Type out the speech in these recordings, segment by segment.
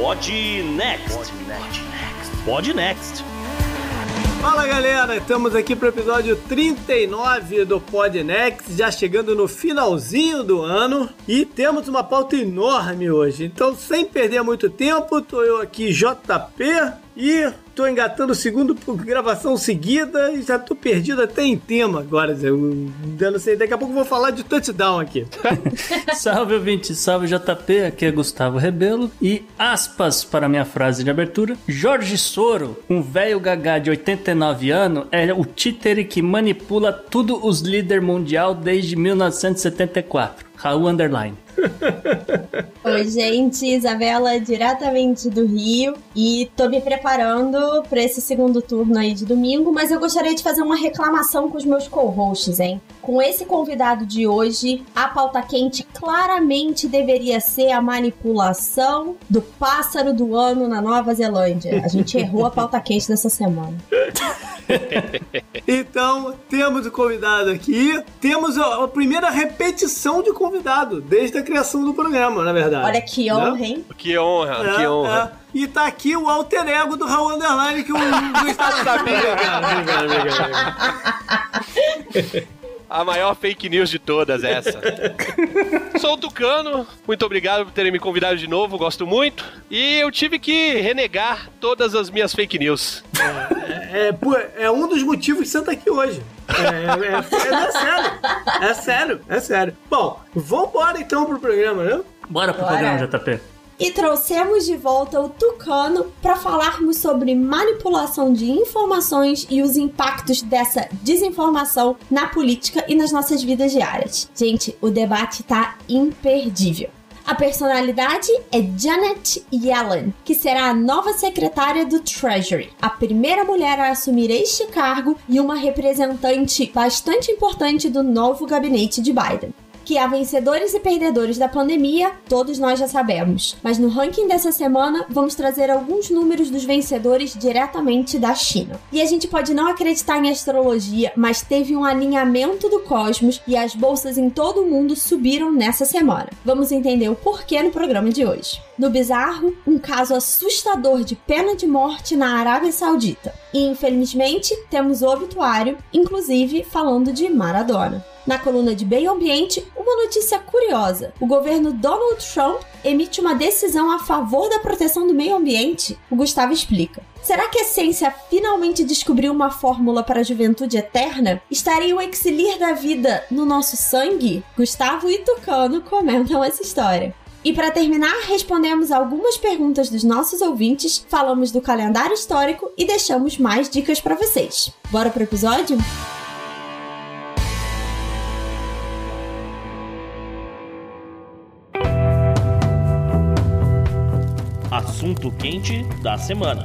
Pod Next. Pod Next. Fala galera, estamos aqui para o episódio 39 do Podnext, já chegando no finalzinho do ano e temos uma pauta enorme hoje. Então, sem perder muito tempo, tô eu aqui, JP, e tô engatando o segundo gravação seguida e já tô perdido até em tema agora. Eu, não sei, daqui a pouco eu vou falar de touchdown aqui. salve, ouvinte, salve JP, aqui é Gustavo Rebelo e aspas para minha frase de abertura. Jorge Soro, um velho gagá de 89 anos, é o títere que manipula tudo os líderes mundial desde 1974. Raul Underline. Oi, gente, Isabela, diretamente do Rio, e tô me preparando para esse segundo turno aí de domingo, mas eu gostaria de fazer uma reclamação com os meus co-hosts, hein? Com esse convidado de hoje, a pauta quente claramente deveria ser a manipulação do pássaro do ano na Nova Zelândia. A gente errou a pauta quente dessa semana. então, temos o convidado aqui. Temos a, a, primeira repetição de convidado desde a criação do programa, na verdade. Olha que né? honra, hein? Que honra, é, que honra. É. E tá aqui o alter ego do Raul Underline que o Gustavo sabia. obrigado, obrigado, obrigado. A maior fake news de todas, essa. Sou o Tucano, muito obrigado por terem me convidado de novo, gosto muito. E eu tive que renegar todas as minhas fake news. É, é, é um dos motivos que você tá aqui hoje. É, é, é, é, sério. É sério, é sério. Bom, vambora então pro programa, né? Bora pro Bora. programa, JP e trouxemos de volta o Tucano para falarmos sobre manipulação de informações e os impactos dessa desinformação na política e nas nossas vidas diárias. Gente, o debate tá imperdível. A personalidade é Janet Yellen, que será a nova secretária do Treasury, a primeira mulher a assumir este cargo e uma representante bastante importante do novo gabinete de Biden que há vencedores e perdedores da pandemia, todos nós já sabemos. Mas no ranking dessa semana, vamos trazer alguns números dos vencedores diretamente da China. E a gente pode não acreditar em astrologia, mas teve um alinhamento do cosmos e as bolsas em todo o mundo subiram nessa semana. Vamos entender o porquê no programa de hoje. No bizarro, um caso assustador de pena de morte na Arábia Saudita. E infelizmente, temos o obituário, inclusive falando de Maradona. Na coluna de Meio Ambiente, uma notícia curiosa: o governo Donald Trump emite uma decisão a favor da proteção do meio ambiente. O Gustavo explica. Será que a ciência finalmente descobriu uma fórmula para a juventude eterna? Estaria o exilir da vida no nosso sangue? Gustavo e Tucano comentam essa história. E para terminar, respondemos algumas perguntas dos nossos ouvintes, falamos do calendário histórico e deixamos mais dicas para vocês. Bora pro episódio? Assunto quente da semana.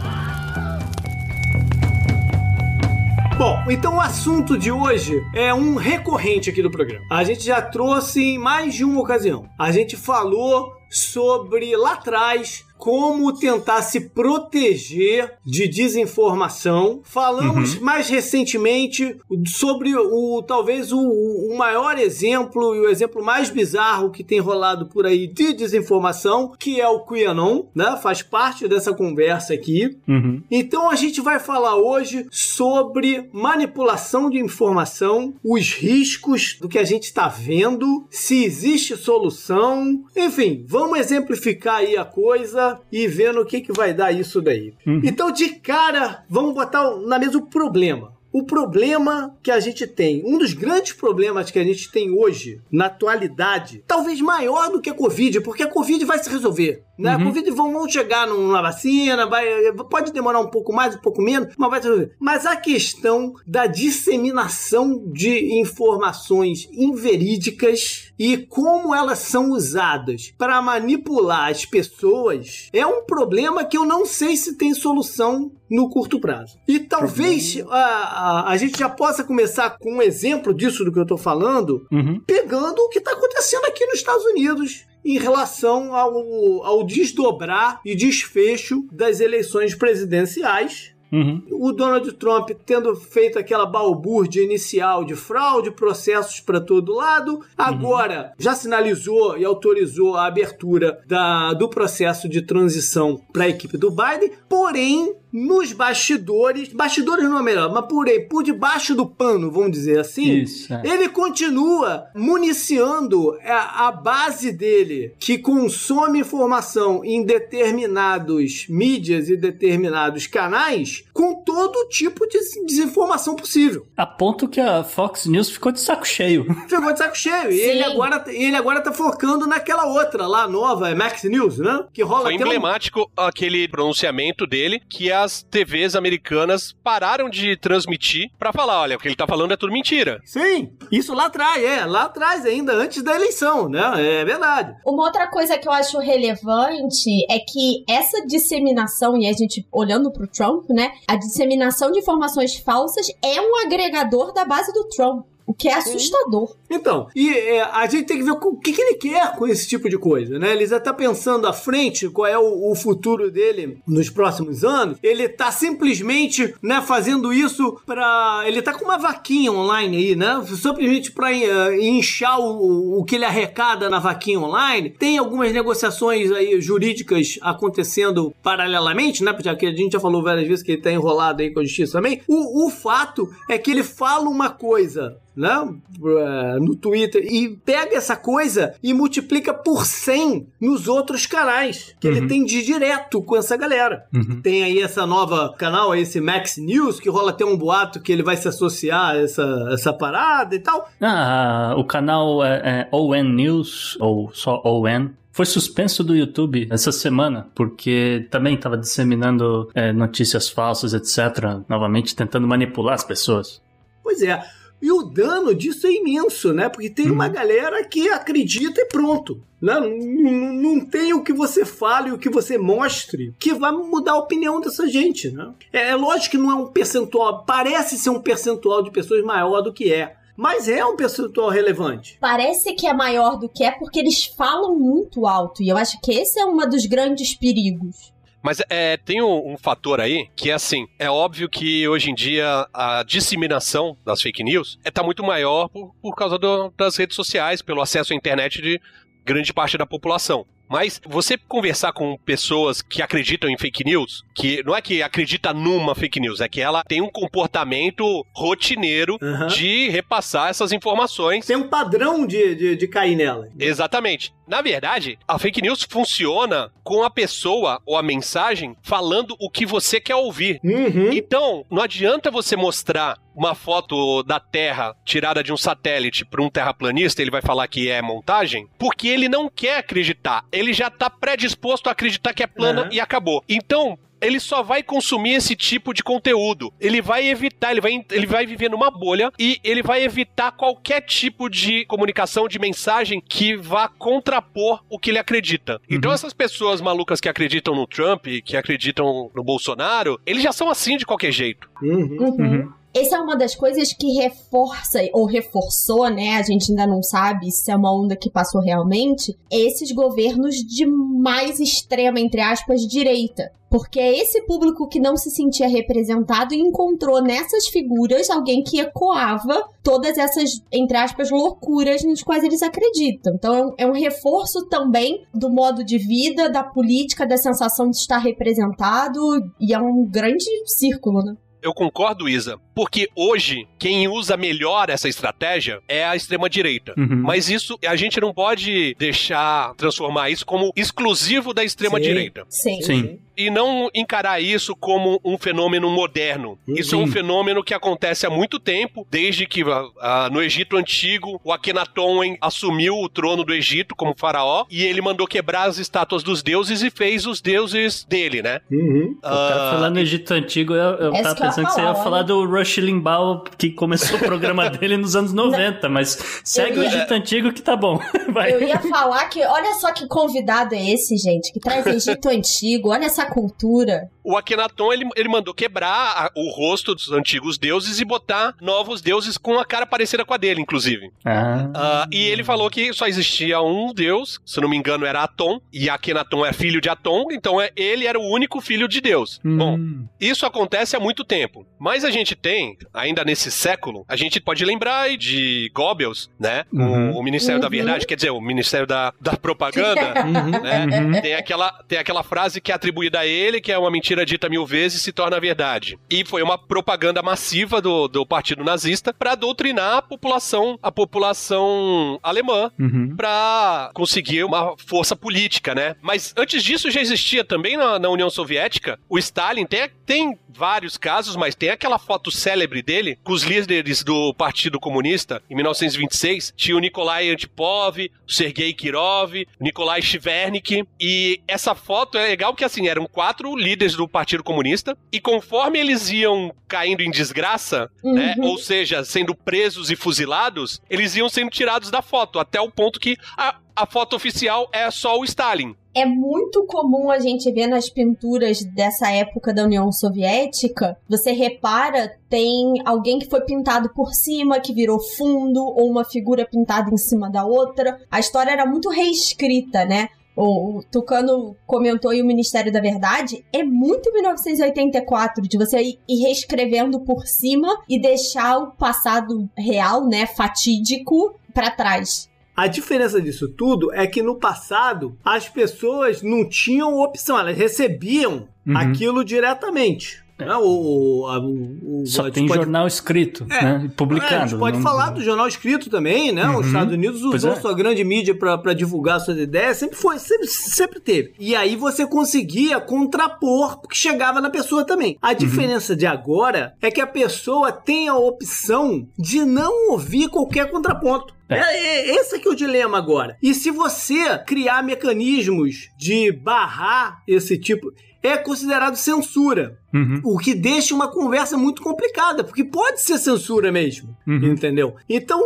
Bom, então o assunto de hoje é um recorrente aqui do programa. A gente já trouxe em mais de uma ocasião. A gente falou sobre lá atrás como tentar se proteger de desinformação. Falamos uhum. mais recentemente sobre o talvez o, o, maior exemplo e o exemplo mais bizarro que tem rolado por aí de desinformação, que é o QAnon, né? Faz parte dessa conversa aqui. Uhum. Então a gente vai falar hoje sobre manipulação de informação, os riscos do que a gente está vendo, se existe solução, enfim, vamos exemplificar aí a coisa e vendo o que, que vai dar isso daí. Uhum. Então, de cara, vamos botar na mesa o problema o problema que a gente tem, um dos grandes problemas que a gente tem hoje, na atualidade, talvez maior do que a Covid, porque a Covid vai se resolver. Né? Uhum. A Covid vão, vão chegar numa vacina, vai, pode demorar um pouco mais, um pouco menos, mas vai se resolver. Mas a questão da disseminação de informações inverídicas e como elas são usadas para manipular as pessoas é um problema que eu não sei se tem solução no curto prazo. E talvez a, a, a, gente já possa começar com um exemplo disso do que eu estou falando, uhum. pegando o que está acontecendo aqui nos Estados Unidos em relação ao, ao desdobrar e desfecho das eleições presidenciais Uhum. O Donald Trump tendo feito aquela balbúrdia inicial de fraude, processos para todo lado, agora já sinalizou e autorizou a abertura da, do processo de transição para a equipe do Biden, porém nos bastidores, bastidores não é melhor, mas por aí, por debaixo do pano, vamos dizer assim, Isso, é. ele continua municiando a, a base dele, que consome informação em determinados mídias e determinados canais, com todo tipo de desinformação possível. A ponto que a Fox News ficou de saco cheio. Ficou de saco cheio. E ele agora, ele agora tá focando naquela outra lá, nova, é Max News, né? Que rola Foi até um- emblemático aquele pronunciamento dele que as TVs americanas pararam de transmitir pra falar, olha, o que ele tá falando é tudo mentira. Sim, isso lá atrás, é, lá atrás ainda, antes da eleição, né? É verdade. Uma outra coisa que eu acho relevante é que essa disseminação, e a gente olhando pro Trump, né? A disseminação de informações falsas é um agregador da base do Trump. O que é assustador. Então, e é, a gente tem que ver o que, que ele quer com esse tipo de coisa, né? Ele já tá pensando à frente qual é o, o futuro dele nos próximos anos. Ele tá simplesmente, né, fazendo isso pra. Ele tá com uma vaquinha online aí, né? Simplesmente pra eh, inchar o, o que ele arrecada na vaquinha online. Tem algumas negociações aí jurídicas acontecendo paralelamente, né? Porque a gente já falou várias vezes que ele tá enrolado aí com a justiça também. O, o fato é que ele fala uma coisa né, eh, no Twitter e pega essa coisa e multiplica por 100 nos outros canais que ele tem de direto com essa galera. Tem aí essa nova canal, esse Max News, que rola até um boato que ele vai se associar a essa, essa parada e tal. Ah, o canal é, é ON News, ou só ON, foi suspenso do YouTube essa semana, porque também estava disseminando é, notícias falsas, etc. Novamente tentando manipular as pessoas. Pois é. E o dano disso é imenso, né? Porque tem uma galera que acredita e pronto. Né? Não, não- não tem o que você fale, o que você mostre, que vai mudar a opinião dessa gente, né? É, é lógico que não é um percentual, parece ser um percentual de pessoas maior do que é. Mas é um percentual relevante. Parece que é maior do que é porque eles falam muito alto. E eu acho que esse é um dos grandes perigos. Mas é, tem um, um fator aí que é assim: é óbvio que hoje em dia a disseminação das fake news é, tá muito maior por, por causa do- das redes sociais, pelo acesso à internet de grande parte da população. Mas você conversar com pessoas que acreditam em fake news, que não é que acredita numa fake news, é que ela tem um comportamento rotineiro Aham. de repassar essas informações Tem um padrão de, de, de cair nela. Exatamente. Na verdade, a fake news funciona com a pessoa ou a mensagem falando o que você quer ouvir. Uhum. Então, não adianta você mostrar uma foto da Terra tirada de um satélite para um terraplanista, ele vai falar que é montagem, porque ele não quer acreditar. Ele já tá predisposto a acreditar que é plana Aham. e acabou. Então, ele só vai consumir esse tipo de conteúdo. Ele vai evitar, ele vai, ele vai viver numa bolha e ele vai evitar qualquer tipo de comunicação, de mensagem que vá contrapor o que ele acredita. Então essas pessoas malucas que acreditam no Trump, que acreditam no Bolsonaro, eles já são assim de qualquer jeito. Uhum. Uhum. Essa é uma das coisas que reforça ou reforçou, né? A gente ainda não sabe se é uma onda que passou realmente. Esses governos de mais extrema, entre aspas, direita. Porque é esse público que não se sentia representado e encontrou nessas figuras alguém que ecoava todas essas, entre aspas, loucuras nas quais eles acreditam. Então é um, é um reforço também do modo de vida, da política, da sensação de estar representado. E é um grande círculo, né? Eu concordo, Isa, porque hoje quem usa melhor essa estratégia é a extrema-direita. Uhum. Mas isso, a gente não pode deixar transformar isso como exclusivo da extrema-direita. Sim. Sim. E não encarar isso como um fenômeno moderno. Isso é um fenômeno que acontece há muito tempo, desde que ah, ah, no Egito Antigo o Akhenaton assumiu o trono do Egito como faraó e ele mandou quebrar as estátuas dos deuses e fez os deuses dele, né? Uhum. Ah, falando no Egito Antigo, eu, eu tava que eu ia pensando que você ia falar, olha. do Rush Limbaugh, que começou o programa dele nos anos 90, mas segue Eu o ia- Egito Antigo que tá bom. Vai. Eu ia falar que, olha só que convidado é esse, gente, que traz Egito Antigo, olha essa cultura. O Akhenaton ele, ele mandou quebrar a, o rosto dos antigos deuses e botar novos deuses com a cara parecida com a dele, inclusive. Ah. Uh, e ele falou que só existia um deus, se não me engano era Atom, e Akhenaton é filho de Atom, então é, ele era o único filho de Deus. Hum. Bom, isso acontece há muito tempo. Mas a gente tem, ainda nesse século, a gente pode lembrar de Goebbels, né? Uhum. O, o Ministério da Uhum. Verdade, quer dizer, o Ministério da, da Propaganda, né? Uhum. Tem aquela, tem aquela frase que é atribuída a ele, que é uma mentira dita mil vezes se torna verdade. E foi uma propaganda massiva do, do partido nazista para doutrinar a população, a população alemã Uhum. para conseguir uma força política, né? Mas antes disso já existia também na, na União Soviética o Stalin. Tem, tem vários casos, mas tem aquela foto célebre dele com os líderes do Partido Comunista em 1926. Tinha o Nikolai Antipov, o Sergei Kirov, Nikolai Chivernik. E essa foto é legal que assim eram quatro líderes do Partido Comunista e conforme eles iam caindo em desgraça, né? Uhum. Ou seja, sendo presos e fuzilados, eles iam sendo tirados da foto, até o ponto que a, a foto oficial é só o Stalin. É muito comum a gente ver nas pinturas dessa época da União Soviética. Você repara, tem alguém que foi pintado por cima, que virou fundo, ou uma figura pintada em cima da outra. A história era muito reescrita, né? O Tucano comentou aí o Ministério da Verdade. É muito 1984 de você ir reescrevendo por cima e deixar o passado real, né, fatídico, pra trás. A diferença disso tudo é que no passado as pessoas não tinham opção, elas recebiam Uhum. aquilo diretamente. Né? O, o, a- o- o- Só tem pode- jornal escrito, É. né? Publicado. É, a gente pode não- falar do jornal escrito também, né? Uhum. Os Estados Unidos usou é. sua grande mídia para divulgar suas ideias, sempre foi, sempre, sempre teve. E aí você conseguia contrapor, porque chegava na pessoa também. Uhum. A diferença de agora é que a pessoa tem a opção de não ouvir qualquer contraponto. É. É, é- esse aqui é o dilema agora. E se você criar mecanismos de barrar esse tipo, é considerado censura. Uhum. O que deixa uma conversa muito complicada, porque pode ser censura mesmo, Uhum. entendeu? Então,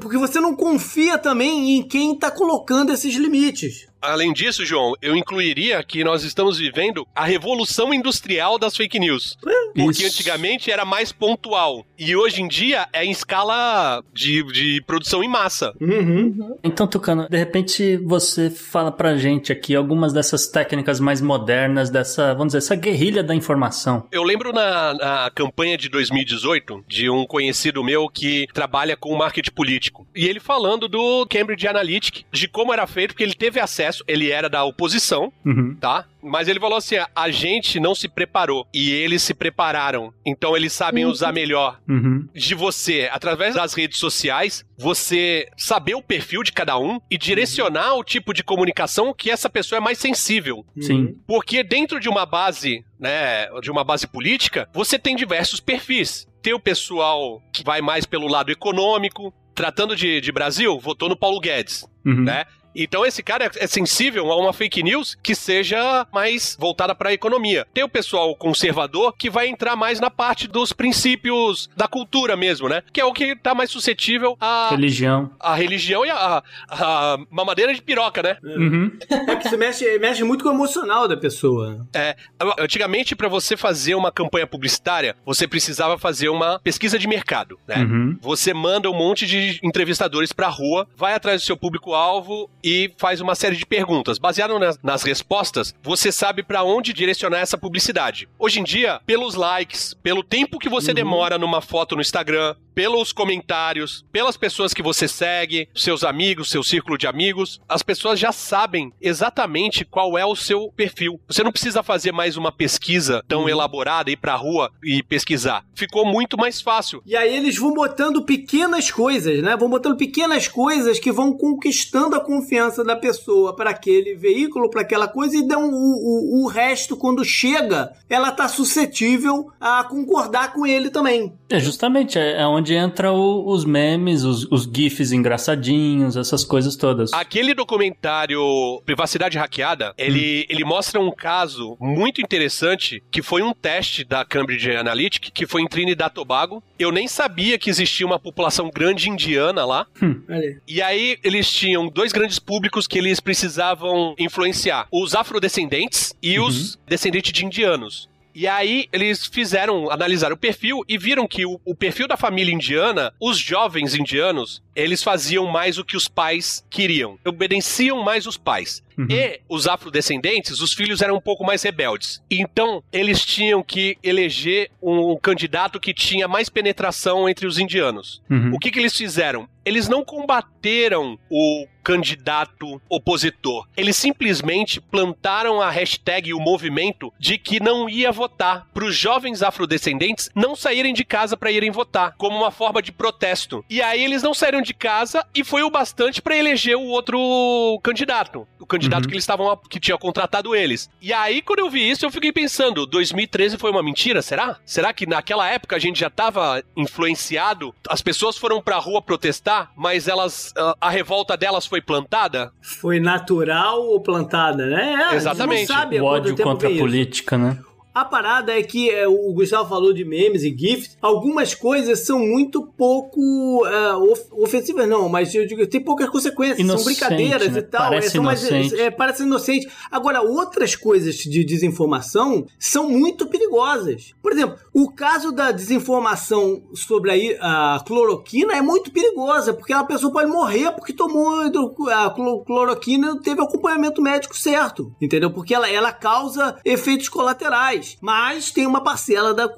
porque você não confia também em quem tá colocando esses limites. Além disso, João, eu incluiria que nós estamos vivendo a revolução industrial das fake news. Porque Isso. antigamente era mais pontual. E hoje em dia é em escala de, de produção em massa. Uhum. Então, Tucano, de repente você fala pra gente aqui algumas dessas técnicas mais modernas, dessa, vamos dizer, essa guerrilha da informação. Eu lembro na, na campanha de 2018 de um conhecido meu que trabalha com marketing político. E ele falando do Cambridge Analytica, de como era feito, porque ele teve acesso, ele era da oposição, Uhum. tá? Mas ele falou assim: a gente não se preparou e eles se prepararam. Então eles sabem Uhum. usar melhor Uhum. de você, através das redes sociais, você saber o perfil de cada um e direcionar o tipo de comunicação que essa pessoa é mais sensível. Sim. Porque dentro de uma base, né, de uma base política, você tem diversos perfis. Tem o pessoal que vai mais pelo lado econômico, tratando de, de Brasil, votou no Paulo Guedes, Uhum. né? Então esse cara é sensível a uma fake news que seja mais voltada para a economia. Tem o pessoal conservador que vai entrar mais na parte dos princípios da cultura mesmo, né? Que é o que tá mais suscetível à, Religião. à religião e à, à mamadeira de piroca, né? Uhum. É que isso mexe, mexe muito com o emocional da pessoa. É, antigamente, para você fazer uma campanha publicitária, você precisava fazer uma pesquisa de mercado, né? Uhum. Você manda um monte de entrevistadores pra rua, vai atrás do seu público-alvo e faz uma série de perguntas. Baseado nas, nas respostas, você sabe pra onde direcionar essa publicidade. Hoje em dia, pelos likes, pelo tempo que você demora numa foto no Instagram, pelos comentários, pelas pessoas que você segue, seus amigos, seu círculo de amigos, as pessoas já sabem exatamente qual é o seu perfil. Você não precisa fazer mais uma pesquisa tão elaborada, ir pra rua e pesquisar. Ficou muito mais fácil. E aí eles vão botando pequenas coisas, né? Vão botando pequenas coisas que vão conquistando a confiança da pessoa para aquele veículo, para aquela coisa, e dão o, o, o resto, quando chega, ela tá suscetível a concordar com ele também. É justamente, é é onde entra o- os memes, os, os gifs engraçadinhos, essas coisas todas. Aquele documentário Privacidade Hackeada, ele, ele mostra um caso muito interessante que foi um teste da Cambridge Analytica, que foi em Trinidad e Tobago. Eu nem sabia que existia uma população grande indiana lá. Aí. E aí eles tinham dois grandes públicos que eles precisavam influenciar: os afrodescendentes e os descendentes de indianos. E aí eles fizeram, analisaram o perfil e viram que o, o perfil da família indiana, os jovens indianos, eles faziam mais o que os pais queriam, obedeciam mais os pais. Uhum. E os afrodescendentes, os filhos eram um pouco mais rebeldes. Então, eles tinham que eleger um candidato que tinha mais penetração entre os indianos. Uhum. O que, que eles fizeram? Eles não combateram o candidato opositor. Eles simplesmente plantaram a hashtag e o movimento de que não ia votar para os jovens afrodescendentes não saírem de casa para irem votar, como uma forma de protesto. E aí eles não saíram de casa e foi o bastante para eleger o outro candidato, o candidato uhum. que eles estavam que tinha contratado eles. E aí quando eu vi isso, eu fiquei pensando, 2013 foi uma mentira, será? Será que naquela época a gente já estava influenciado? As pessoas foram para a rua protestar, mas elas a revolta delas foi plantada? Foi natural ou plantada, né? É, Exatamente. Não sabe o ódio contra a política, né? A parada é que é, o Gustavo falou de memes e GIFs. Algumas coisas são muito pouco uh, of ofensivas, não, mas eu digo, tem poucas consequências. Inocente, são brincadeiras né? e tal. Parece é, inocente. Mais, é, parece inocente. Agora, outras coisas de desinformação são muito perigosas. Por exemplo, o caso da desinformação sobre a, a cloroquina é muito perigosa, porque a pessoa pode morrer porque tomou a cloroquina e não teve acompanhamento médico certo. Entendeu? Porque ela, ela causa efeitos colaterais mais. Mas tem uma parcela da,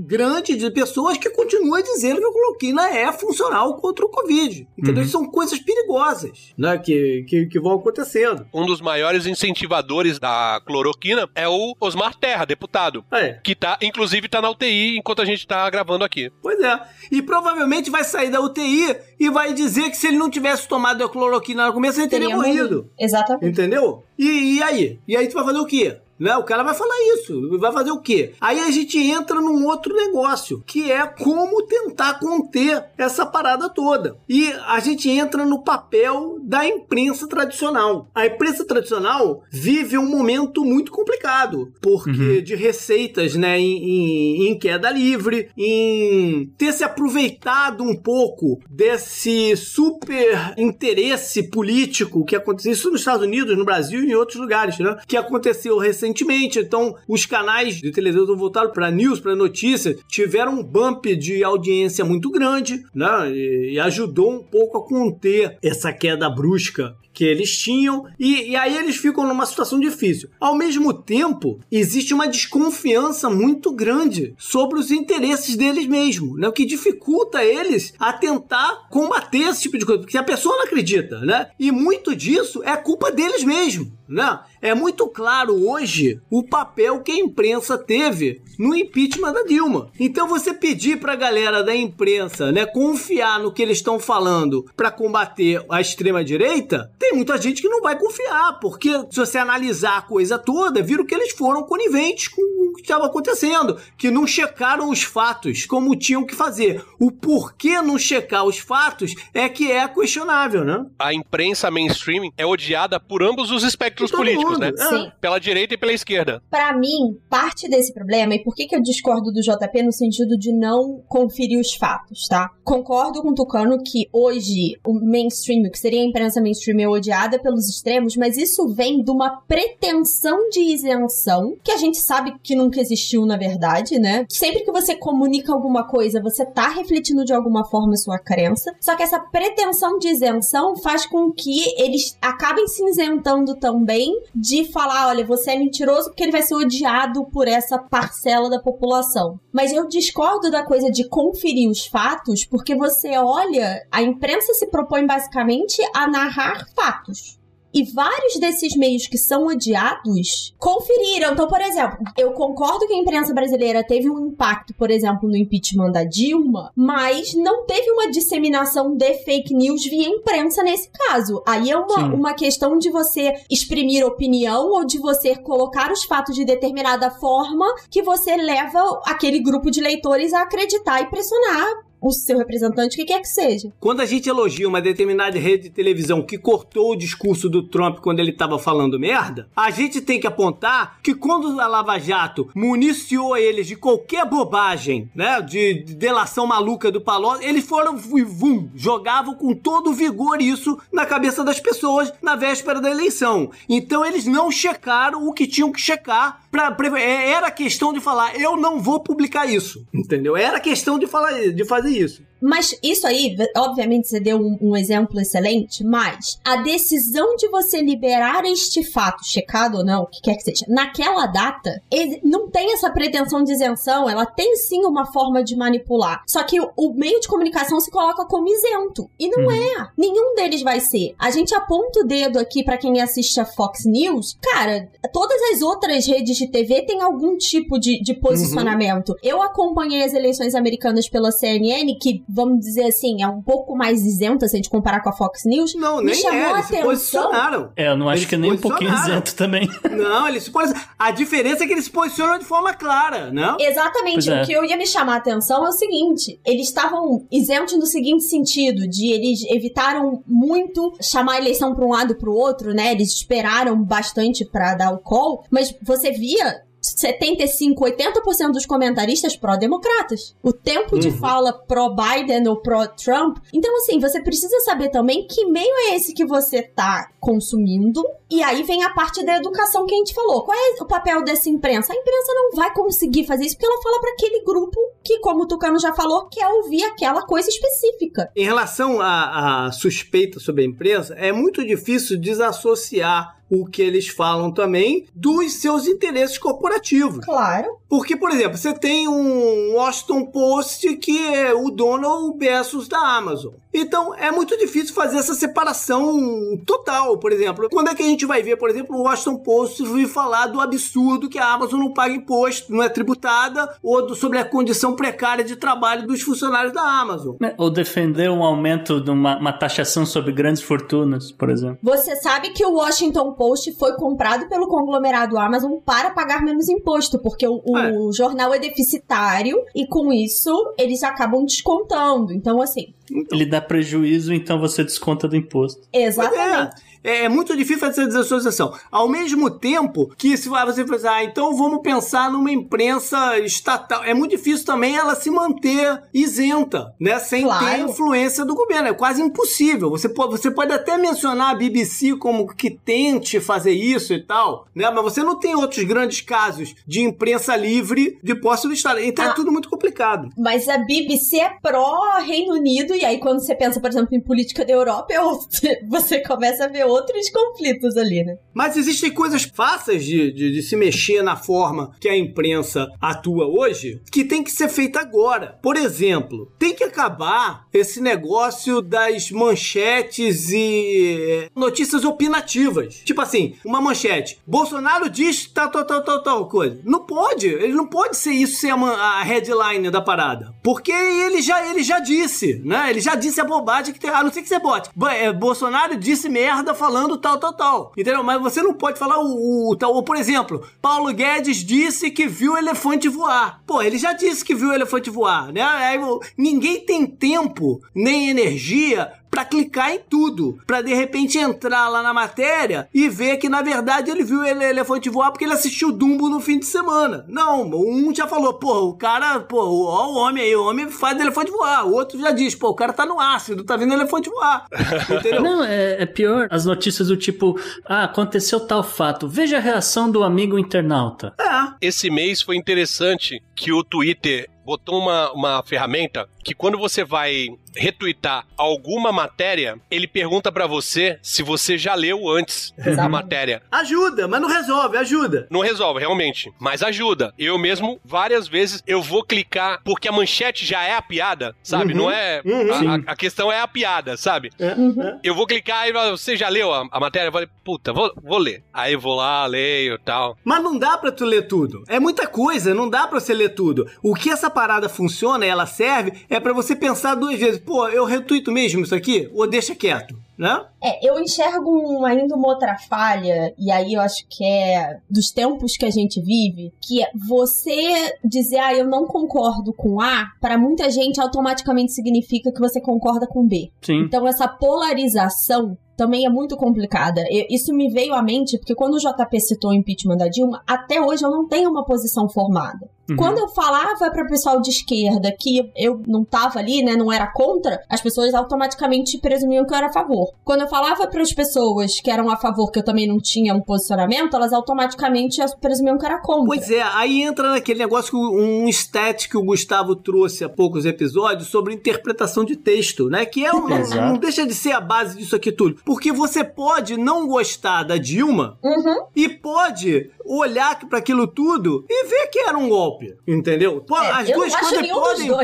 grande de pessoas que continua dizendo que a cloroquina é funcional contra o Covid. Entendeu? Uhum. São coisas perigosas né, que, que, que, vão acontecendo. Um dos maiores incentivadores da cloroquina é o Osmar Terra, deputado. É. Que tá, inclusive, tá na UTI enquanto a gente tá gravando aqui. Pois é. E provavelmente vai sair da UTI e vai dizer que se ele não tivesse tomado a cloroquina no começo, ele teria, teria morrido. morrido. Exatamente. Entendeu? E, e aí? E aí tu vai fazer o quê? Né? O cara vai falar isso. Vai fazer o quê? Aí a gente entra num outro negócio, que é como tentar conter essa parada toda. E a gente entra no papel da imprensa tradicional. A imprensa tradicional vive um momento muito complicado, porque uhum. de receitas né, em, em, em queda livre, em ter se aproveitado um pouco desse super interesse político que aconteceu isso nos Estados Unidos, no Brasil e em outros lugares, né? Que aconteceu recentemente recentemente. Então, os canais de televisão voltados para news, para notícias, tiveram um bump de audiência muito grande, né? E, ajudou um pouco a conter essa queda brusca que eles tinham, e, e, aí eles ficam numa situação difícil. Ao mesmo tempo, existe uma desconfiança muito grande sobre os interesses deles mesmos, né? O que dificulta eles a tentar combater esse tipo de coisa, porque a pessoa não acredita, né? E muito disso é culpa deles mesmos, né? É muito claro hoje o papel que a imprensa teve no impeachment da Dilma. Então você pedir para a galera da imprensa, né, confiar no que eles estão falando para combater a extrema direita, tem muita gente que não vai confiar, porque se você analisar a coisa toda, viram que eles foram coniventes com o que estava acontecendo, que não checaram os fatos como tinham que fazer. O porquê não checar os fatos é que é questionável, né? A imprensa mainstream é odiada por ambos os espectros políticos, mundo. né? Sim. Pela direita e pela esquerda. Para mim, parte desse problema, e por que, que eu discordo do JP no sentido de não conferir os fatos, tá? Concordo com o Tucano que hoje o mainstream, o que seria a imprensa mainstream, é odiada pelos extremos, mas isso vem de uma pretensão de isenção, que a gente sabe que nunca existiu na verdade, né? Sempre que você comunica alguma coisa, você tá refletindo de alguma forma sua crença, só que essa pretensão de isenção faz com que eles acabem se isentando também de falar, olha, você é mentiroso porque ele vai ser odiado por essa parcela da população. Mas eu discordo da coisa de conferir os fatos, porque você olha, a imprensa se propõe basicamente a narrar fatos. E vários desses meios que são odiados conferiram. Então, por exemplo, eu concordo que a imprensa brasileira teve um impacto, por exemplo, no impeachment da Dilma, mas não teve uma disseminação de fake news via imprensa nesse caso. Aí é uma, uma questão de você exprimir opinião ou de você colocar os fatos de determinada forma que você leva aquele grupo de leitores a acreditar e pressionar o seu representante, o que quer que seja. Quando a gente elogia uma determinada rede de televisão que cortou o discurso do Trump quando ele estava falando merda, a gente tem que apontar que quando a Lava Jato municiou eles de qualquer bobagem, né, de, de delação maluca do Palocci, eles foram vum, jogavam com todo vigor isso na cabeça das pessoas na véspera da eleição. Então eles não checaram o que tinham que checar é, era questão de falar, eu não vou publicar isso, entendeu? Era questão de falar, de fazer isso. Mas isso aí, obviamente, você deu um, um, exemplo excelente, mas a decisão de você liberar este fato, checado ou não, o que quer que seja, naquela data, não tem essa pretensão de isenção, ela tem sim uma forma de manipular. Só que o, o meio de comunicação se coloca como isento. E não uhum. é. Nenhum deles vai ser. A gente aponta o dedo aqui para quem assiste a Fox News. Cara, todas as outras redes de TV têm algum tipo de, de posicionamento. Uhum. Eu acompanhei as eleições americanas pela CNN, que vamos dizer assim, é um pouco mais isenta se a gente comparar com a Fox News. Não, me nem chamou é, eles a atenção. se posicionaram. É, eu não acho eles que é nem um pouquinho isento também. Não, eles se posicionam. A diferença é que eles se posicionam de forma clara, não? Exatamente. É. O que eu ia me chamar a atenção é o seguinte: eles estavam isentos no seguinte sentido, de eles evitaram muito chamar a eleição para um lado para o outro, né? Eles esperaram bastante para dar o call, mas você via 75, 80% dos comentaristas pró-democratas. O tempo uhum. de fala pró-Biden ou pró-Trump. Então, assim, você precisa saber também que meio é esse que você tá consumindo. E aí vem a parte da educação que a gente falou. Qual é o papel dessa imprensa? A imprensa não vai conseguir fazer isso porque ela fala para aquele grupo que, como o Tucano já falou, quer ouvir aquela coisa específica. Em relação à suspeita sobre a imprensa, é muito difícil desassociar o que eles falam também dos seus interesses corporativos. Claro. Porque, por exemplo, você tem um Washington Post que é o dono o Bezos da Amazon. Então, é muito difícil fazer essa separação total, por exemplo. Quando é que a gente vai ver, por exemplo, o Washington Post vir falar do absurdo que a Amazon não paga imposto, não é tributada, ou do, sobre a condição precária de trabalho dos funcionários da Amazon? É, ou defender um aumento de uma, uma taxação sobre grandes fortunas, por exemplo. Você sabe que o Washington Post foi comprado pelo conglomerado Amazon para pagar menos imposto, porque o, o é. jornal é deficitário e com isso eles acabam descontando. Então, assim. Ele dá prejuízo, então você desconta do imposto. Exatamente. É é, é muito difícil fazer essa desassociação. Ao mesmo tempo que se você pensar, ah, então vamos pensar numa imprensa estatal. É muito difícil também ela se manter isenta, né? Sem claro. ter influência do governo. É quase impossível. Você pode, você pode até mencionar a BBC como que tente fazer isso e tal, né? Mas você não tem outros grandes casos de imprensa livre de posse do Estado. Então é ah, é tudo muito complicado. Mas a BBC é pró-Reino Unido, e aí quando você pensa, por exemplo, em política da Europa, você começa a ver outros conflitos ali, né? Mas existem coisas fáceis de, de, de, se mexer na forma que a imprensa atua hoje que tem que ser feita agora. Por exemplo, tem que acabar esse negócio das manchetes e é, notícias opinativas. Tipo assim, uma manchete. Bolsonaro diz tal, tal, tal, tal, tal coisa. Não pode. Ele não pode ser isso ser a, a headline da parada. Porque ele já, ele já disse, né? Ele já disse a bobagem que tem. A não ser que você bote. É, Bolsonaro disse merda falando tal, tal, tal. Entendeu? Mas você não pode falar o, o tal. Ou, por exemplo, Paulo Guedes disse que viu o elefante voar. Pô, ele já disse que viu o elefante voar, né? Aí, ninguém tem tempo nem energia para clicar em tudo, para de repente entrar lá na matéria e ver que na verdade ele viu ele elefante voar porque ele assistiu Dumbo no fim de semana. Não, um já falou, pô, o cara, pô, ó, o homem aí, o homem faz elefante voar. O outro já diz, pô, o cara tá no ácido, tá vendo elefante voar. Entendeu? Não, é, é pior as notícias do tipo, ah, aconteceu tal fato, veja a reação do amigo internauta. É. Esse mês foi interessante que o Twitter botou uma, uma ferramenta que quando você vai retweetar alguma matéria, ele pergunta para você se você já leu antes a matéria. Ajuda, mas não resolve, ajuda. Não resolve, realmente, mas ajuda. Eu mesmo, várias vezes, eu vou clicar porque a manchete já é a piada, sabe? Uhum. Não é... Uhum. A, a, questão é a piada, sabe? É. Uhum. Eu vou clicar e você já leu a, a matéria? Eu falei, puta, vou, vou ler. Aí eu vou lá, leio e tal. Mas não dá pra tu ler tudo. É muita coisa, não dá pra você ler tudo. O que essa parada funciona e ela serve é para você pensar duas vezes. Pô, eu retuito mesmo isso aqui? Ou deixa quieto? né? É, eu enxergo um- ainda uma outra falha, e aí eu acho que é dos tempos que a gente vive, que é você dizer, ah, eu não concordo com A, para muita gente automaticamente significa que você concorda com B. Sim. Então essa polarização também é muito complicada. Eu- isso me veio à mente porque quando o JP citou o impeachment da Dilma, até hoje eu não tenho uma posição formada. Uhum. Quando eu falava para pessoal de esquerda que eu não tava ali, né, não era contra, as pessoas automaticamente presumiam que eu era a favor. Quando eu falava para as pessoas que eram a favor, que eu também não tinha um posicionamento, elas automaticamente presumiam que eu era contra. Pois é, aí entra naquele negócio que o- um stat que o Gustavo trouxe há poucos episódios sobre interpretação de texto, né? Que é um, não deixa de ser a base disso aqui tudo. Porque você pode não gostar da Dilma Uhum. e pode olhar para aquilo tudo e ver que era um golpe, entendeu? Po- É, As duas coisas podem,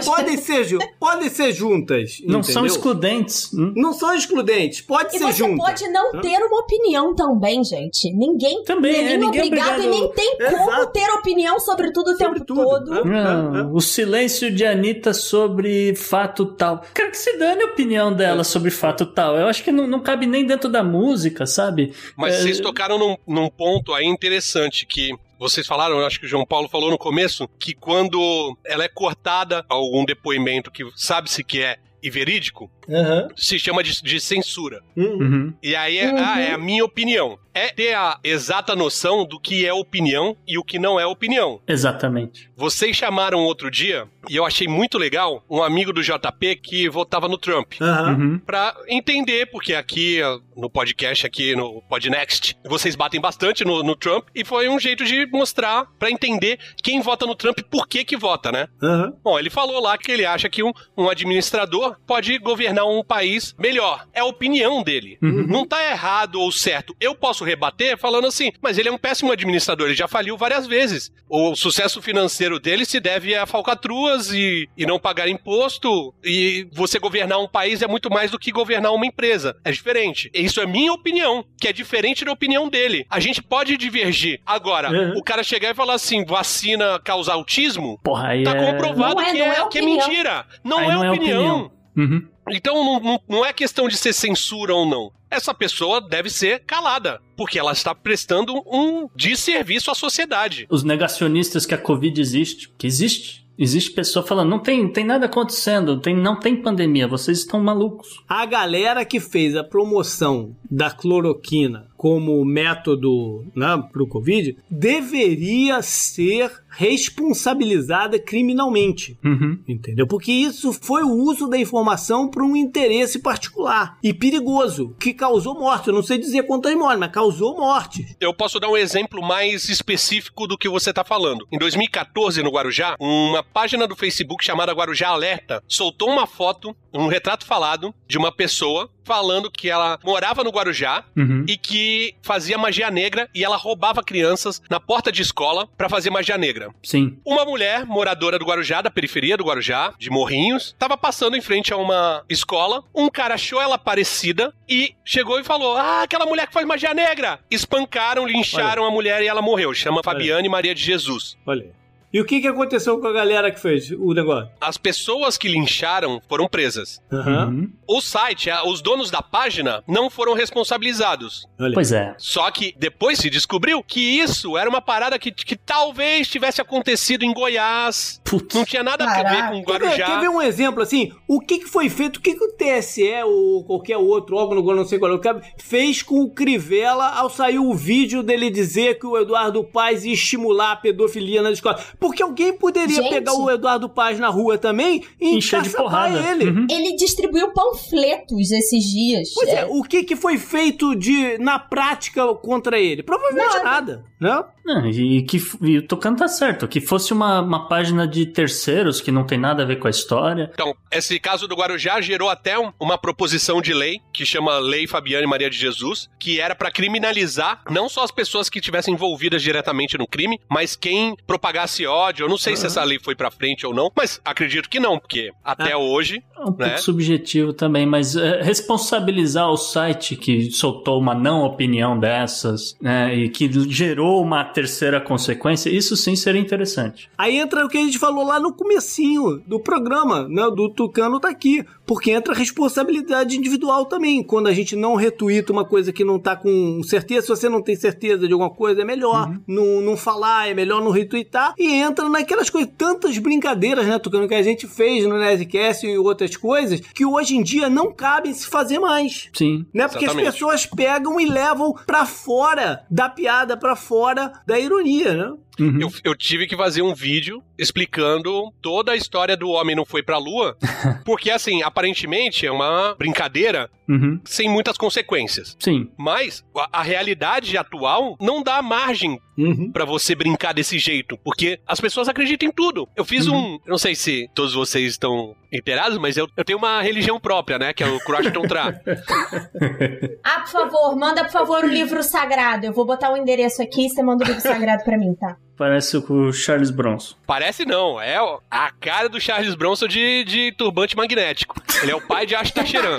podem, ser, podem ser juntas, Não são entendeu? excludentes. Hum? Não são excludentes, pode E ser você juntas. pode não ter uma opinião também, gente. Ninguém, Também, é, ninguém é ninguém é obrigado e obrigado- nem tem como Exato. ter opinião sobre tudo o Sobre tempo tudo, todo. Não, o silêncio de Anitta sobre fato tal. Quero que se dane a opinião dela sobre fato tal. Eu acho que não, não cabe nem dentro da música, sabe? Mas É, vocês tocaram num, num ponto aí interessante que vocês falaram, eu acho que o João Paulo falou no começo, que quando ela é cortada algum depoimento que sabe-se que é e verídico, Aham. se chama de, de censura. Hum. Uhum. E aí é, Uhum. ah, é a minha opinião. É ter a exata noção do que é opinião e o que não é opinião. Exatamente. Vocês chamaram outro dia, e eu achei muito legal, um amigo do JP que votava no Trump. Uhum. Pra entender, porque aqui no podcast, aqui no Podnext, vocês batem bastante no, no Trump, e foi um jeito de mostrar pra entender quem vota no Trump, por que que vota, né? Aham. Bom, ele falou lá que ele acha que um, um administrador pode governar um país melhor. É a opinião dele. Uhum. Não tá errado ou certo. Eu posso rebater falando assim, mas ele é um péssimo administrador, ele já faliu várias vezes. O sucesso financeiro dele se deve a falcatruas e, e não pagar imposto. E você governar um país é muito mais do que governar uma empresa. É diferente. Isso é minha opinião, que é diferente da opinião dele. A gente pode divergir. Agora, Uhum. o cara chegar e falar assim, vacina causa autismo, Porra, aí Tá é... comprovado Não é- que, não é, é que é mentira. Não, Aí é, não é opinião. opinião. Uhum. Então não, não, não é questão de ser censura ou não. Essa pessoa deve ser calada, porque ela está prestando um desserviço à sociedade. Os negacionistas que a Covid existe, que existe. Existe pessoa falando, não tem, tem nada acontecendo, tem, não tem pandemia, vocês estão malucos. A galera que fez a promoção da cloroquina como método né, para o Covid deveria ser responsabilizada criminalmente. Uhum. Entendeu? Porque isso foi o uso da informação para um interesse particular e perigoso, que causou morte. Eu não sei dizer quantas mortes, mas causou morte. Eu posso dar um exemplo mais específico do que você está falando. Em 2014, no Guarujá, uma página do Facebook chamada Guarujá Alerta soltou uma foto, um retrato falado de uma pessoa falando que ela morava no Guarujá Uhum. e que fazia magia negra e ela roubava crianças na porta de escola para fazer magia negra. Sim. Uma mulher, moradora do Guarujá, da periferia do Guarujá, de Morrinhos, estava passando em frente a uma escola. Um cara achou ela parecida e chegou e falou: Ah, aquela mulher que faz magia negra! Espancaram, lincharam a mulher e ela morreu. Chama Fabiane Maria de Jesus. Olha. E o que, que aconteceu com a galera que fez o negócio? As pessoas que lincharam foram presas. Uhum. O site, os donos da página, não foram responsabilizados. Olha. Pois é. Só que depois se descobriu que isso era uma parada que, que talvez tivesse acontecido em Goiás. Putz. Não tinha nada a ver Caraca. com Quer ver, Guarujá. quer ver um exemplo assim? O que, que foi feito? O que, que o TSE ou qualquer outro órgão, agora não sei qual, é, fez com o Crivella ao sair o vídeo dele dizer que o Eduardo Paz ia estimular a pedofilia na escola? Porque alguém poderia Gente. pegar o Eduardo Paz na rua também e Encher de porrada. ele. Uhum. Ele distribuiu panfletos esses dias. Pois é, o que, que foi feito de na prática contra ele? Provavelmente nada, né? Não, e que e o Tocano tá certo, que fosse uma, uma página de terceiros que não tem nada a ver com a história. Então, esse caso do Guarujá gerou até um- uma proposição de lei que chama Lei Fabiane Maria de Jesus, que era pra criminalizar não só as pessoas que estivessem envolvidas diretamente no crime, mas quem propagasse ódio. Eu não sei se essa lei foi pra frente ou não, mas acredito que não, porque até Ah. hoje É um pouco Né? subjetivo também, mas é, responsabilizar o site que soltou uma não opinião dessas, né, e que gerou uma terceira consequência, isso sim seria interessante. Aí entra o que a gente falou lá no comecinho do programa, né? Do Tucano tá aqui. Porque entra a responsabilidade individual também. Quando a gente não retuita uma coisa que não tá com certeza, se você não tem certeza de alguma coisa, é melhor uhum. não, não falar, é melhor não retweetar. E entra naquelas coisas, tantas brincadeiras, né, Tucano, que a gente fez no Nerdcast e outras coisas, que hoje em dia não cabem se fazer mais. Sim. Né? Porque Exatamente. as pessoas pegam e levam pra fora da piada, pra fora da ironia, né? Uhum. Eu, eu, tive que fazer um vídeo explicando toda a história do homem não foi pra lua, porque assim, aparentemente é uma brincadeira uhum. sem muitas consequências. Sim. Mas a, a realidade atual não dá margem uhum. para você brincar desse jeito, porque as pessoas acreditam em tudo. Eu fiz uhum. um, não sei se todos vocês estão inteirados, mas eu, eu tenho uma religião própria, né, que é o Crashton Tra. ah, por favor, manda por favor o livro sagrado. Eu vou botar o um endereço aqui e você manda o livro sagrado para mim, tá? Parece o Charles Bronson. Parece não, é a cara do Charles Bronson de, de turbante magnético. Ele é o pai de Ashtasheran.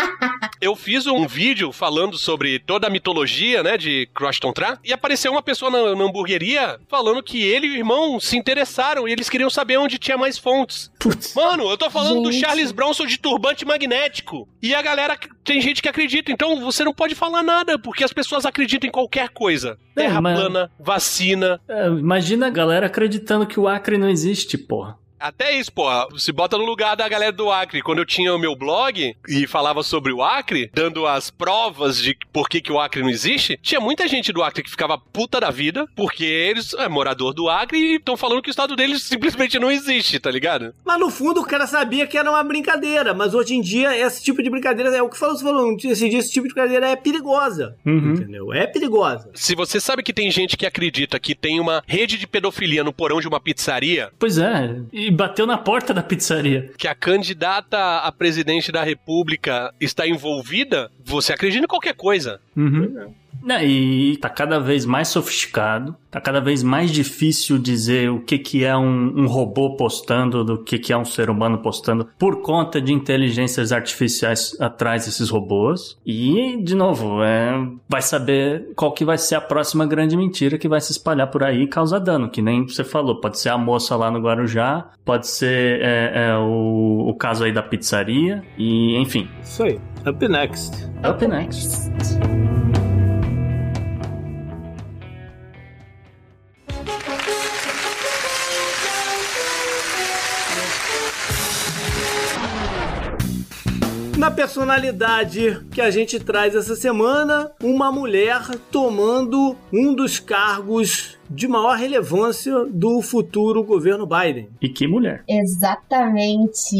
Eu fiz um vídeo falando sobre toda a mitologia, né, de Croston Tra, e apareceu uma pessoa na, na, hamburgueria falando que ele e o irmão se interessaram e eles queriam saber onde tinha mais fontes. Putz. Mano, eu tô falando gente. do Charles Bronson de turbante magnético. E a galera, tem gente que acredita, então você não pode falar nada, porque as pessoas acreditam em qualquer coisa. É, Terra mas... plana, vacina. É, imagina a galera acreditando que o Acre não existe, porra. Até isso, porra. Se bota no lugar da galera do Acre. Quando eu tinha o meu blog e falava sobre o Acre, dando as provas de por que, que o Acre não existe, tinha muita gente do Acre que ficava puta da vida, porque eles é morador do Acre e estão falando que o estado deles simplesmente não existe, tá ligado? Mas no fundo o cara sabia que era uma brincadeira, mas hoje em dia esse tipo de brincadeira é o que falou, você falou, esse, esse tipo de brincadeira é perigosa. Uhum. Entendeu? É perigosa. Se você sabe que tem gente que acredita que tem uma rede de pedofilia no porão de uma pizzaria. Pois é. E e bateu na porta da pizzaria. Que a candidata a presidente da república está envolvida, você acredita em qualquer coisa. Uhum. E tá cada vez mais sofisticado, tá cada vez mais difícil dizer o que, que é um, um robô postando do que, que é um ser humano postando por conta de inteligências artificiais atrás desses robôs. E, de novo, é, vai saber qual que vai ser a próxima grande mentira que vai se espalhar por aí e causar dano, que nem você falou. Pode ser a moça lá no Guarujá, pode ser é, é, o, o caso aí da pizzaria, e enfim. Isso aí. Up next. Up next. Na personalidade que a gente traz essa semana, uma mulher tomando um dos cargos de maior relevância do futuro governo Biden. E que mulher. Exatamente.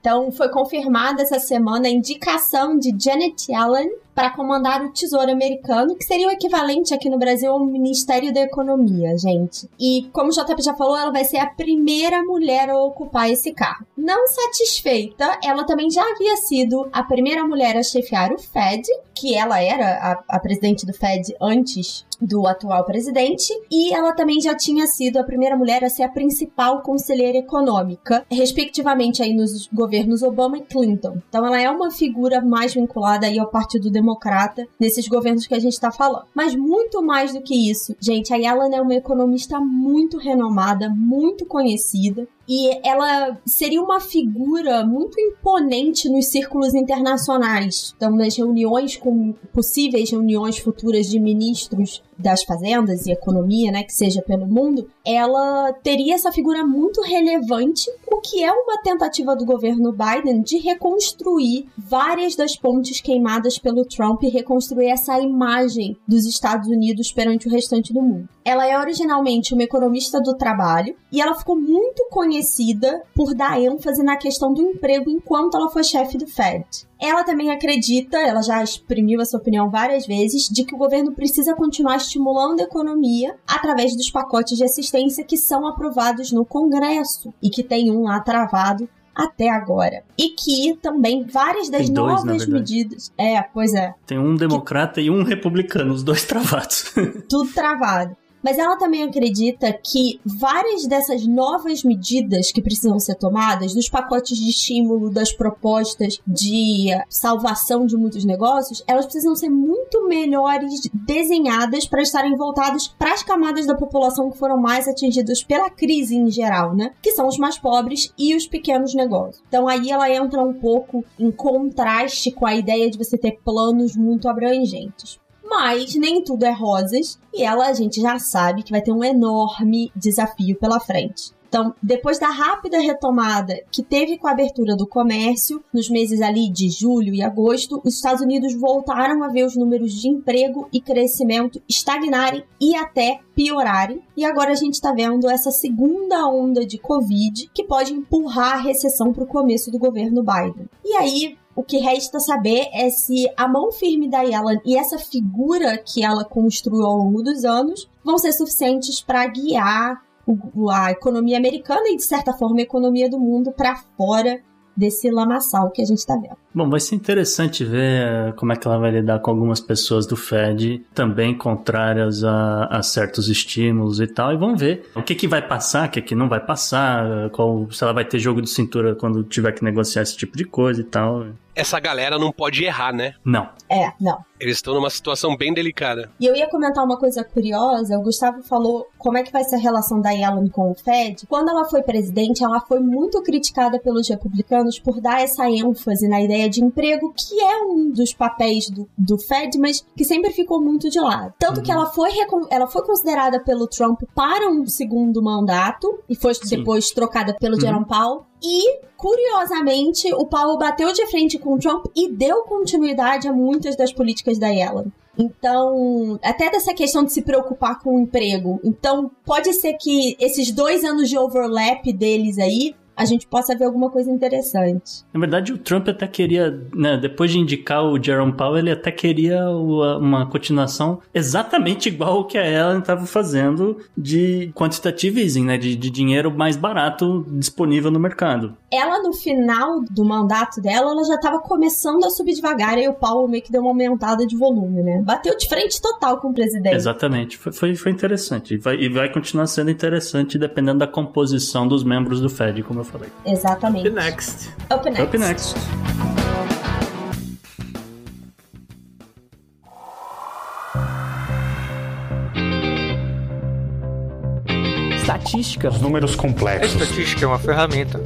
Então, foi confirmada essa semana a indicação de Janet Yellen para comandar o Tesouro Americano, que seria o equivalente aqui no Brasil ao Ministério da Economia, gente. E como o JP já falou, ela vai ser a primeira mulher a ocupar esse cargo. Não satisfeita, ela também já havia sido a primeira mulher a chefiar o Fed, que ela era a, a presidente do Fed antes do atual presidente, e ela também já tinha sido a primeira mulher a ser a principal conselheira econômica, respectivamente aí nos governos Obama e Clinton. Então ela é uma figura mais vinculada aí ao Partido Democrata nesses governos que a gente está falando. Mas muito mais do que isso, gente, a Yellen é uma economista muito renomada, muito conhecida. E ela seria uma figura muito imponente nos círculos internacionais. Então, nas reuniões com possíveis reuniões futuras de ministros das fazendas e economia, né, que seja pelo mundo, ela teria essa figura muito relevante, o que é uma tentativa do governo Biden de reconstruir várias das pontes queimadas pelo Trump e reconstruir essa imagem dos Estados Unidos perante o restante do mundo. Ela é originalmente uma economista do trabalho e ela ficou muito conhecida por dar ênfase na questão do emprego enquanto ela foi chefe do Fed. Ela também acredita, ela já exprimiu essa opinião várias vezes, de que o governo precisa continuar estimulando a economia através dos pacotes de assistência que são aprovados no Congresso e que tem um lá travado até agora. E que também várias das dois, novas medidas. É, pois é. Tem um democrata que... e um republicano, os dois travados. Tudo travado. Mas ela também acredita que várias dessas novas medidas que precisam ser tomadas, dos pacotes de estímulo, das propostas de salvação de muitos negócios, elas precisam ser muito melhores desenhadas para estarem voltadas para as camadas da população que foram mais atingidas pela crise em geral, né? Que são os mais pobres e os pequenos negócios. Então aí ela entra um pouco em contraste com a ideia de você ter planos muito abrangentes. Mas nem tudo é rosas e ela a gente já sabe que vai ter um enorme desafio pela frente. Então, depois da rápida retomada que teve com a abertura do comércio, nos meses ali de julho e agosto, os Estados Unidos voltaram a ver os números de emprego e crescimento estagnarem e até piorarem. E agora a gente está vendo essa segunda onda de Covid que pode empurrar a recessão para o começo do governo Biden. E aí, o que resta saber é se a mão firme da Yellen e essa figura que ela construiu ao longo dos anos vão ser suficientes para guiar a economia americana e, de certa forma, a economia do mundo para fora desse lamaçal que a gente está vendo. Bom, vai ser interessante ver como é que ela vai lidar com algumas pessoas do Fed também contrárias a, a certos estímulos e tal. E vamos ver o que, que vai passar, o que, que não vai passar, qual, se ela vai ter jogo de cintura quando tiver que negociar esse tipo de coisa e tal. Essa galera não pode errar, né? Não. É, não. Eles estão numa situação bem delicada. E eu ia comentar uma coisa curiosa. O Gustavo falou como é que vai ser a relação da Yellen com o Fed. Quando ela foi presidente, ela foi muito criticada pelos republicanos por dar essa ênfase na ideia de emprego, que é um dos papéis do, do Fed, mas que sempre ficou muito de lado. Tanto uhum. que ela foi, ela foi considerada pelo Trump para um segundo mandato e foi Sim. depois trocada pelo uhum. Jerome Powell. E, curiosamente, o Powell bateu de frente com o Trump e deu continuidade a muitas das políticas da Yellen. Então, até dessa questão de se preocupar com o emprego. Então, pode ser que esses dois anos de overlap deles aí a gente possa ver alguma coisa interessante. Na verdade, o Trump até queria, né, depois de indicar o Jerome Powell, ele até queria uma continuação exatamente igual ao que a Ellen estava fazendo de quantitative easing, né, de, de dinheiro mais barato disponível no mercado. Ela, no final do mandato dela, ela já estava começando a subir devagar e o Powell meio que deu uma aumentada de volume, né? Bateu de frente total com o presidente. Exatamente. Foi, foi, foi interessante. E vai, e vai continuar sendo interessante dependendo da composição dos membros do Fed, como eu falei. Exatamente. Up next. Up next. Up next. Estatística. Os números complexos. A estatística é uma ferramenta.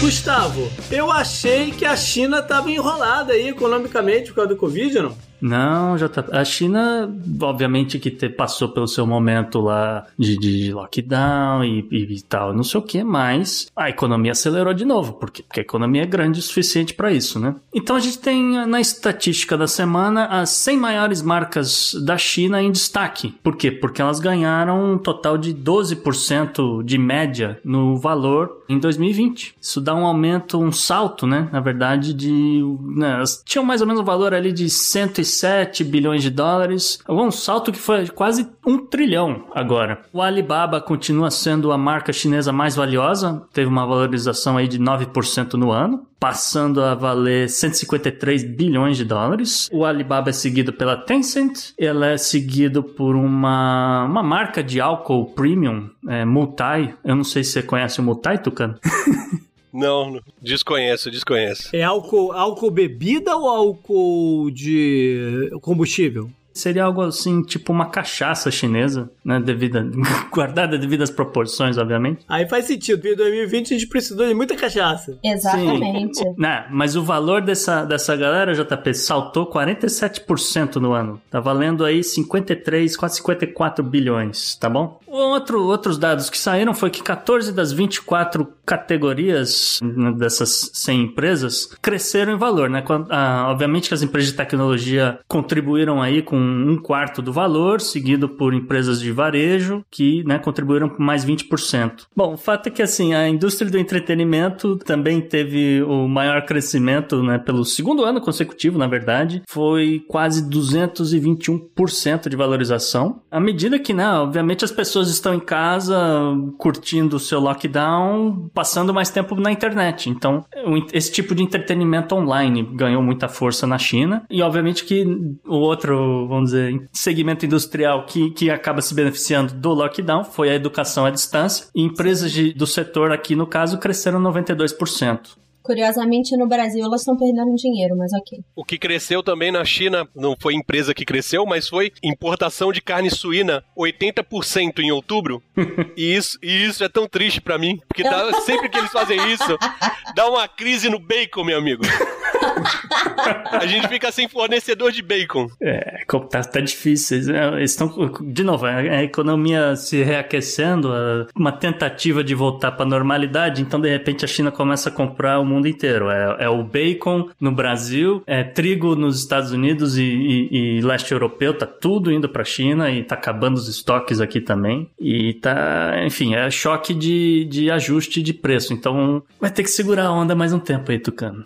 Gustavo, eu achei que a China estava enrolada aí economicamente por causa do Covid, não? Não, tá. A China, obviamente, que te, passou pelo seu momento lá de, de lockdown e, e, e, tal, não sei o que, mas a economia acelerou de novo. Por quê? Porque a economia é grande o suficiente para isso, né? Então a gente tem na estatística da semana as 100 maiores marcas da China em destaque. Por quê? Porque elas ganharam um total de 12% de média no valor em 2020. Isso dá um aumento, um salto, né? Na verdade, de. Né, tinham mais ou menos um valor ali de 150 107 bilhões de dólares, um salto que foi quase um trilhão agora. O Alibaba continua sendo a marca chinesa mais valiosa, teve uma valorização aí de 9% no ano, passando a valer 153 bilhões de dólares. O Alibaba é seguido pela Tencent, ela é seguido por uma, uma marca de álcool premium, é, Multai. Eu não sei se você conhece o Multai, Tucano. Não, desconheço, desconheço. É álcool, álcool bebida ou álcool de combustível? Seria algo assim, tipo uma cachaça chinesa, né? Devida, guardada devido às proporções, obviamente. Aí faz sentido, porque em 2020 a gente precisou de muita cachaça. Exatamente. Né, mas o valor dessa, dessa galera, JP, saltou 47% no ano. Tá valendo aí 53, quase 54 bilhões, tá bom? Outro, outros dados que saíram foi que 14 das 24 categorias né, dessas 100 empresas cresceram em valor, né? Ah, obviamente que as empresas de tecnologia contribuíram aí com um quarto do valor, seguido por empresas de varejo, que né, contribuíram com mais 20%. Bom, o fato é que assim, a indústria do entretenimento também teve o maior crescimento, né, pelo segundo ano consecutivo, na verdade, foi quase 221% de valorização. À medida que, né, obviamente as pessoas estão em casa curtindo o seu lockdown, passando mais tempo na internet. Então, esse tipo de entretenimento online ganhou muita força na China. E, obviamente, que o outro, vamos dizer, segmento industrial que, que acaba se beneficiando do lockdown foi a educação à distância. E empresas de, do setor aqui, no caso, cresceram 92%. Curiosamente, no Brasil elas estão perdendo dinheiro, mas ok. O que cresceu também na China, não foi empresa que cresceu, mas foi importação de carne suína, 80% em outubro. e, isso, e isso é tão triste para mim, porque dá, sempre que eles fazem isso, dá uma crise no bacon, meu amigo. a gente fica sem fornecedor de bacon. É, tá, tá difícil. Eles estão, de novo, a economia se reaquecendo, uma tentativa de voltar para normalidade, então de repente a China começa a comprar o mundo inteiro. É, é o bacon no Brasil, é trigo nos Estados Unidos e, e, e leste europeu, tá tudo indo para a China e tá acabando os estoques aqui também. E tá, enfim, é choque de, de ajuste de preço. Então vai ter que segurar a onda mais um tempo aí, Tucano.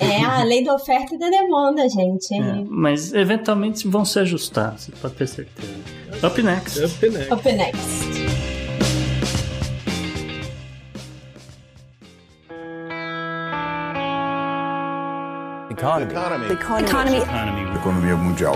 É a lei da oferta e da demanda, gente. É, mas eventualmente vão se ajustar, você pode ter certeza. Up next. Up next. Up next. Economy. Economy. Economy. Economy. Economia mundial.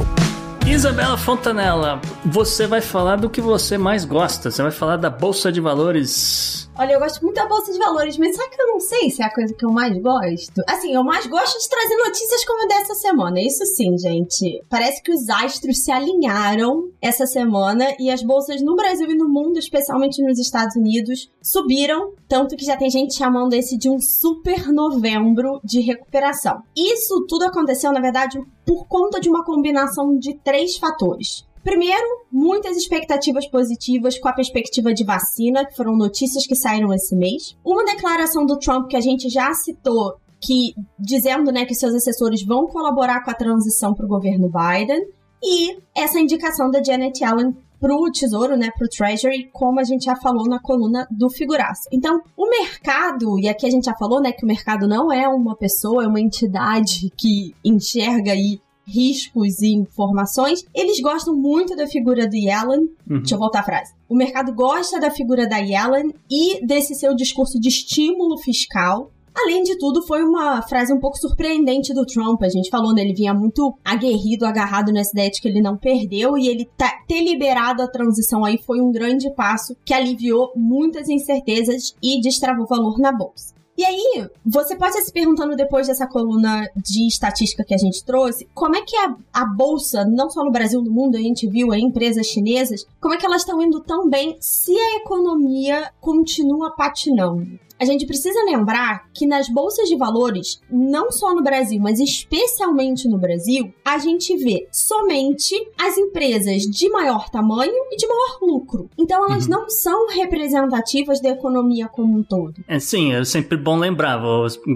Isabela Fontanella, você vai falar do que você mais gosta. Você vai falar da Bolsa de Valores Olha, eu gosto muito da Bolsa de Valores, mas sabe que eu não sei se é a coisa que eu mais gosto? Assim, eu mais gosto de trazer notícias como dessa semana. Isso sim, gente. Parece que os astros se alinharam essa semana e as bolsas no Brasil e no mundo, especialmente nos Estados Unidos, subiram. Tanto que já tem gente chamando esse de um super novembro de recuperação. Isso tudo aconteceu, na verdade, por conta de uma combinação de três fatores. Primeiro, muitas expectativas positivas com a perspectiva de vacina, que foram notícias que saíram esse mês. Uma declaração do Trump que a gente já citou, que dizendo né, que seus assessores vão colaborar com a transição para o governo Biden. E essa indicação da Janet Yellen para o Tesouro, né, para o Treasury, como a gente já falou na coluna do Figuraça. Então, o mercado, e aqui a gente já falou, né, que o mercado não é uma pessoa, é uma entidade que enxerga aí riscos e informações, eles gostam muito da figura do Yellen. Uhum. Deixa eu voltar a frase. O mercado gosta da figura da Yellen e desse seu discurso de estímulo fiscal. Além de tudo, foi uma frase um pouco surpreendente do Trump. A gente falou, né? Ele vinha muito aguerrido, agarrado nessa ideia de que ele não perdeu e ele tá, ter liberado a transição aí foi um grande passo que aliviou muitas incertezas e destravou valor na bolsa. E aí, você pode estar se perguntando depois dessa coluna de estatística que a gente trouxe, como é que a, a bolsa, não só no Brasil, no mundo, a gente viu aí empresas chinesas, como é que elas estão indo tão bem se a economia continua patinando? A gente precisa lembrar que nas bolsas de valores, não só no Brasil, mas especialmente no Brasil, a gente vê somente as empresas de maior tamanho e de maior lucro. Então elas uhum. não são representativas da economia como um todo. É sim, é sempre bom lembrar,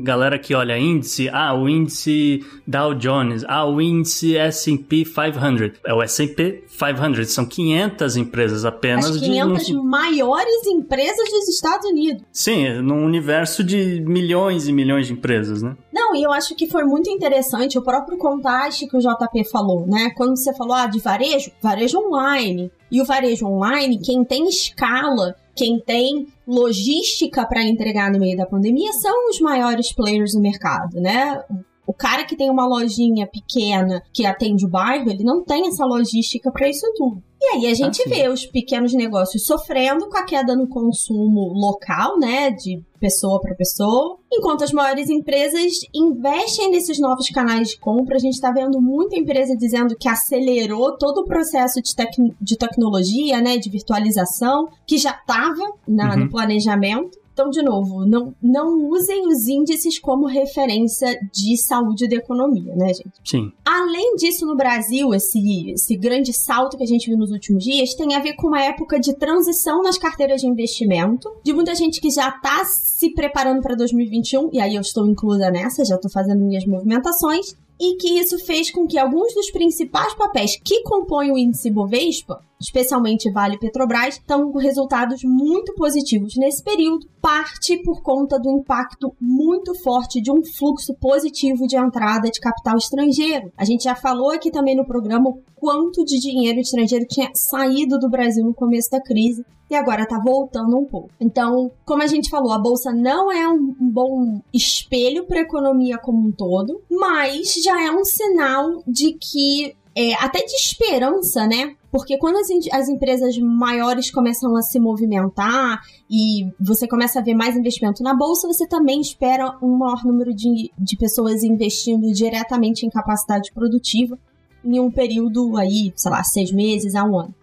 galera que olha índice, ah, o índice Dow Jones, ah, o índice S&P 500. É o S&P 500, são 500 empresas apenas. As 500 de... maiores empresas dos Estados Unidos. Sim, num universo de milhões e milhões de empresas, né? Não, e eu acho que foi muito interessante o próprio contraste que o JP falou, né? Quando você falou ah, de varejo, varejo online. E o varejo online, quem tem escala, quem tem logística para entregar no meio da pandemia são os maiores players do mercado, né? O cara que tem uma lojinha pequena que atende o bairro, ele não tem essa logística para isso tudo. E aí a gente assim. vê os pequenos negócios sofrendo com a queda no consumo local, né, de pessoa para pessoa, enquanto as maiores empresas investem nesses novos canais de compra. A gente está vendo muita empresa dizendo que acelerou todo o processo de, tec de tecnologia, né, de virtualização, que já estava uhum. no planejamento. Então, de novo, não, não usem os índices como referência de saúde da economia, né, gente? Sim. Além disso, no Brasil, esse, esse grande salto que a gente viu nos últimos dias tem a ver com uma época de transição nas carteiras de investimento, de muita gente que já está se preparando para 2021, e aí eu estou inclusa nessa, já estou fazendo minhas movimentações, e que isso fez com que alguns dos principais papéis que compõem o índice Bovespa especialmente Vale Petrobras, estão com resultados muito positivos nesse período, parte por conta do impacto muito forte de um fluxo positivo de entrada de capital estrangeiro. A gente já falou aqui também no programa o quanto de dinheiro estrangeiro tinha saído do Brasil no começo da crise e agora tá voltando um pouco. Então, como a gente falou, a bolsa não é um bom espelho para a economia como um todo, mas já é um sinal de que é, até de esperança, né? Porque quando as, as, empresas maiores começam a se movimentar e você começa a ver mais investimento na bolsa, você também espera um maior número de, de pessoas investindo diretamente em capacidade produtiva em um período aí, sei lá, seis meses a um ano.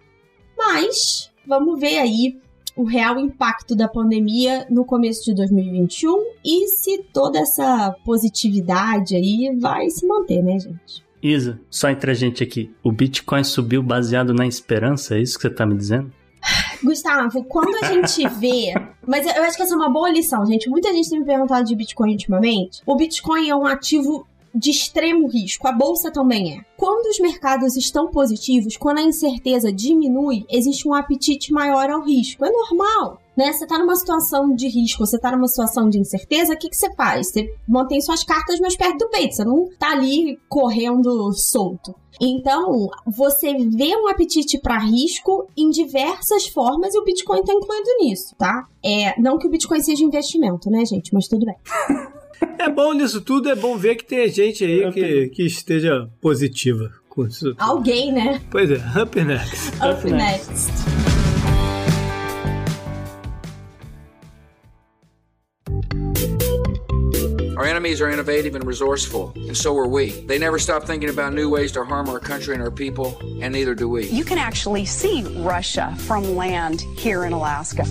Mas vamos ver aí o real impacto da pandemia no começo de 2021 e se toda essa positividade aí vai se manter, né, gente? Isa, só entre a gente aqui, o Bitcoin subiu baseado na esperança, é isso que você tá me dizendo? Gustavo, quando a gente vê. Mas eu acho que essa é uma boa lição, gente. Muita gente tem me perguntado de Bitcoin ultimamente. O Bitcoin é um ativo de extremo risco. A bolsa também é. Quando os mercados estão positivos, quando a incerteza diminui, existe um apetite maior ao risco. É normal. Né? Você está numa situação de risco, você está numa situação de incerteza, o que, que você faz? Você mantém suas cartas mais perto do peito, você não está ali correndo solto. Então, você vê um apetite para risco em diversas formas e o Bitcoin está incluído nisso, tá? É, não que o Bitcoin seja investimento, né, gente? Mas tudo bem. É bom nisso tudo, é bom ver que tem gente aí que, que esteja positiva com isso. Tudo. Alguém, né? Pois é, up next. Up, up next. next. Our enemies are innovative and resourceful, and so are we. They never stop thinking about new ways to harm our country and our people, and neither do we. You can actually see Russia from land here in Alaska.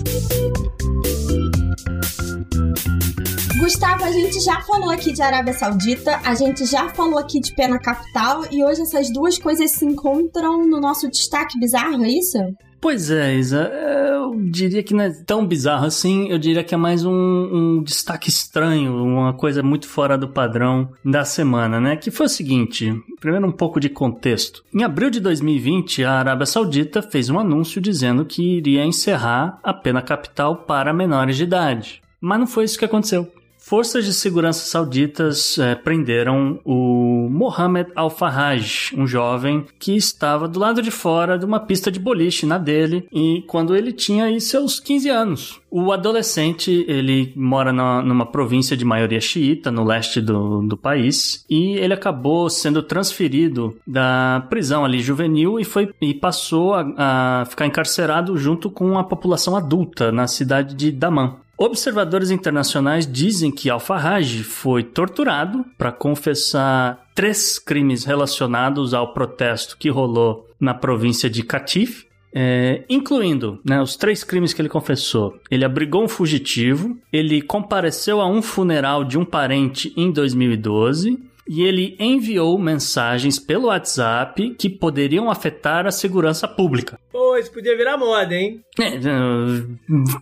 Gustavo, a gente já falou aqui de Arábia Saudita, a gente já falou aqui de pena capital e hoje essas duas coisas se encontram no nosso destaque bizarro, é isso? Pois é, Isa. Eu diria que não é tão bizarro assim. Eu diria que é mais um, um, destaque estranho, uma coisa muito fora do padrão da semana, né? Que foi o seguinte: primeiro, um pouco de contexto. Em abril de 2020, a Arábia Saudita fez um anúncio dizendo que iria encerrar a pena capital para menores de idade. Mas não foi isso que aconteceu. Forças de segurança sauditas é, prenderam o Mohamed Al-Farraj, um jovem que estava do lado de fora de uma pista de boliche na dele, e quando ele tinha aí seus 15 anos. O adolescente, ele mora na, numa província de maioria xiita, no leste do, do país, e ele acabou sendo transferido da prisão ali juvenil e, foi, e passou a, a ficar encarcerado junto com a população adulta na cidade de Daman. Observadores internacionais dizem que Al-Farraj foi torturado para confessar três crimes relacionados ao protesto que rolou na província de Katif, é, incluindo né, os três crimes que ele confessou. Ele abrigou um fugitivo, ele compareceu a um funeral de um parente em 2012 e ele enviou mensagens pelo WhatsApp que poderiam afetar a segurança pública. Pô, isso podia virar moda, hein? É,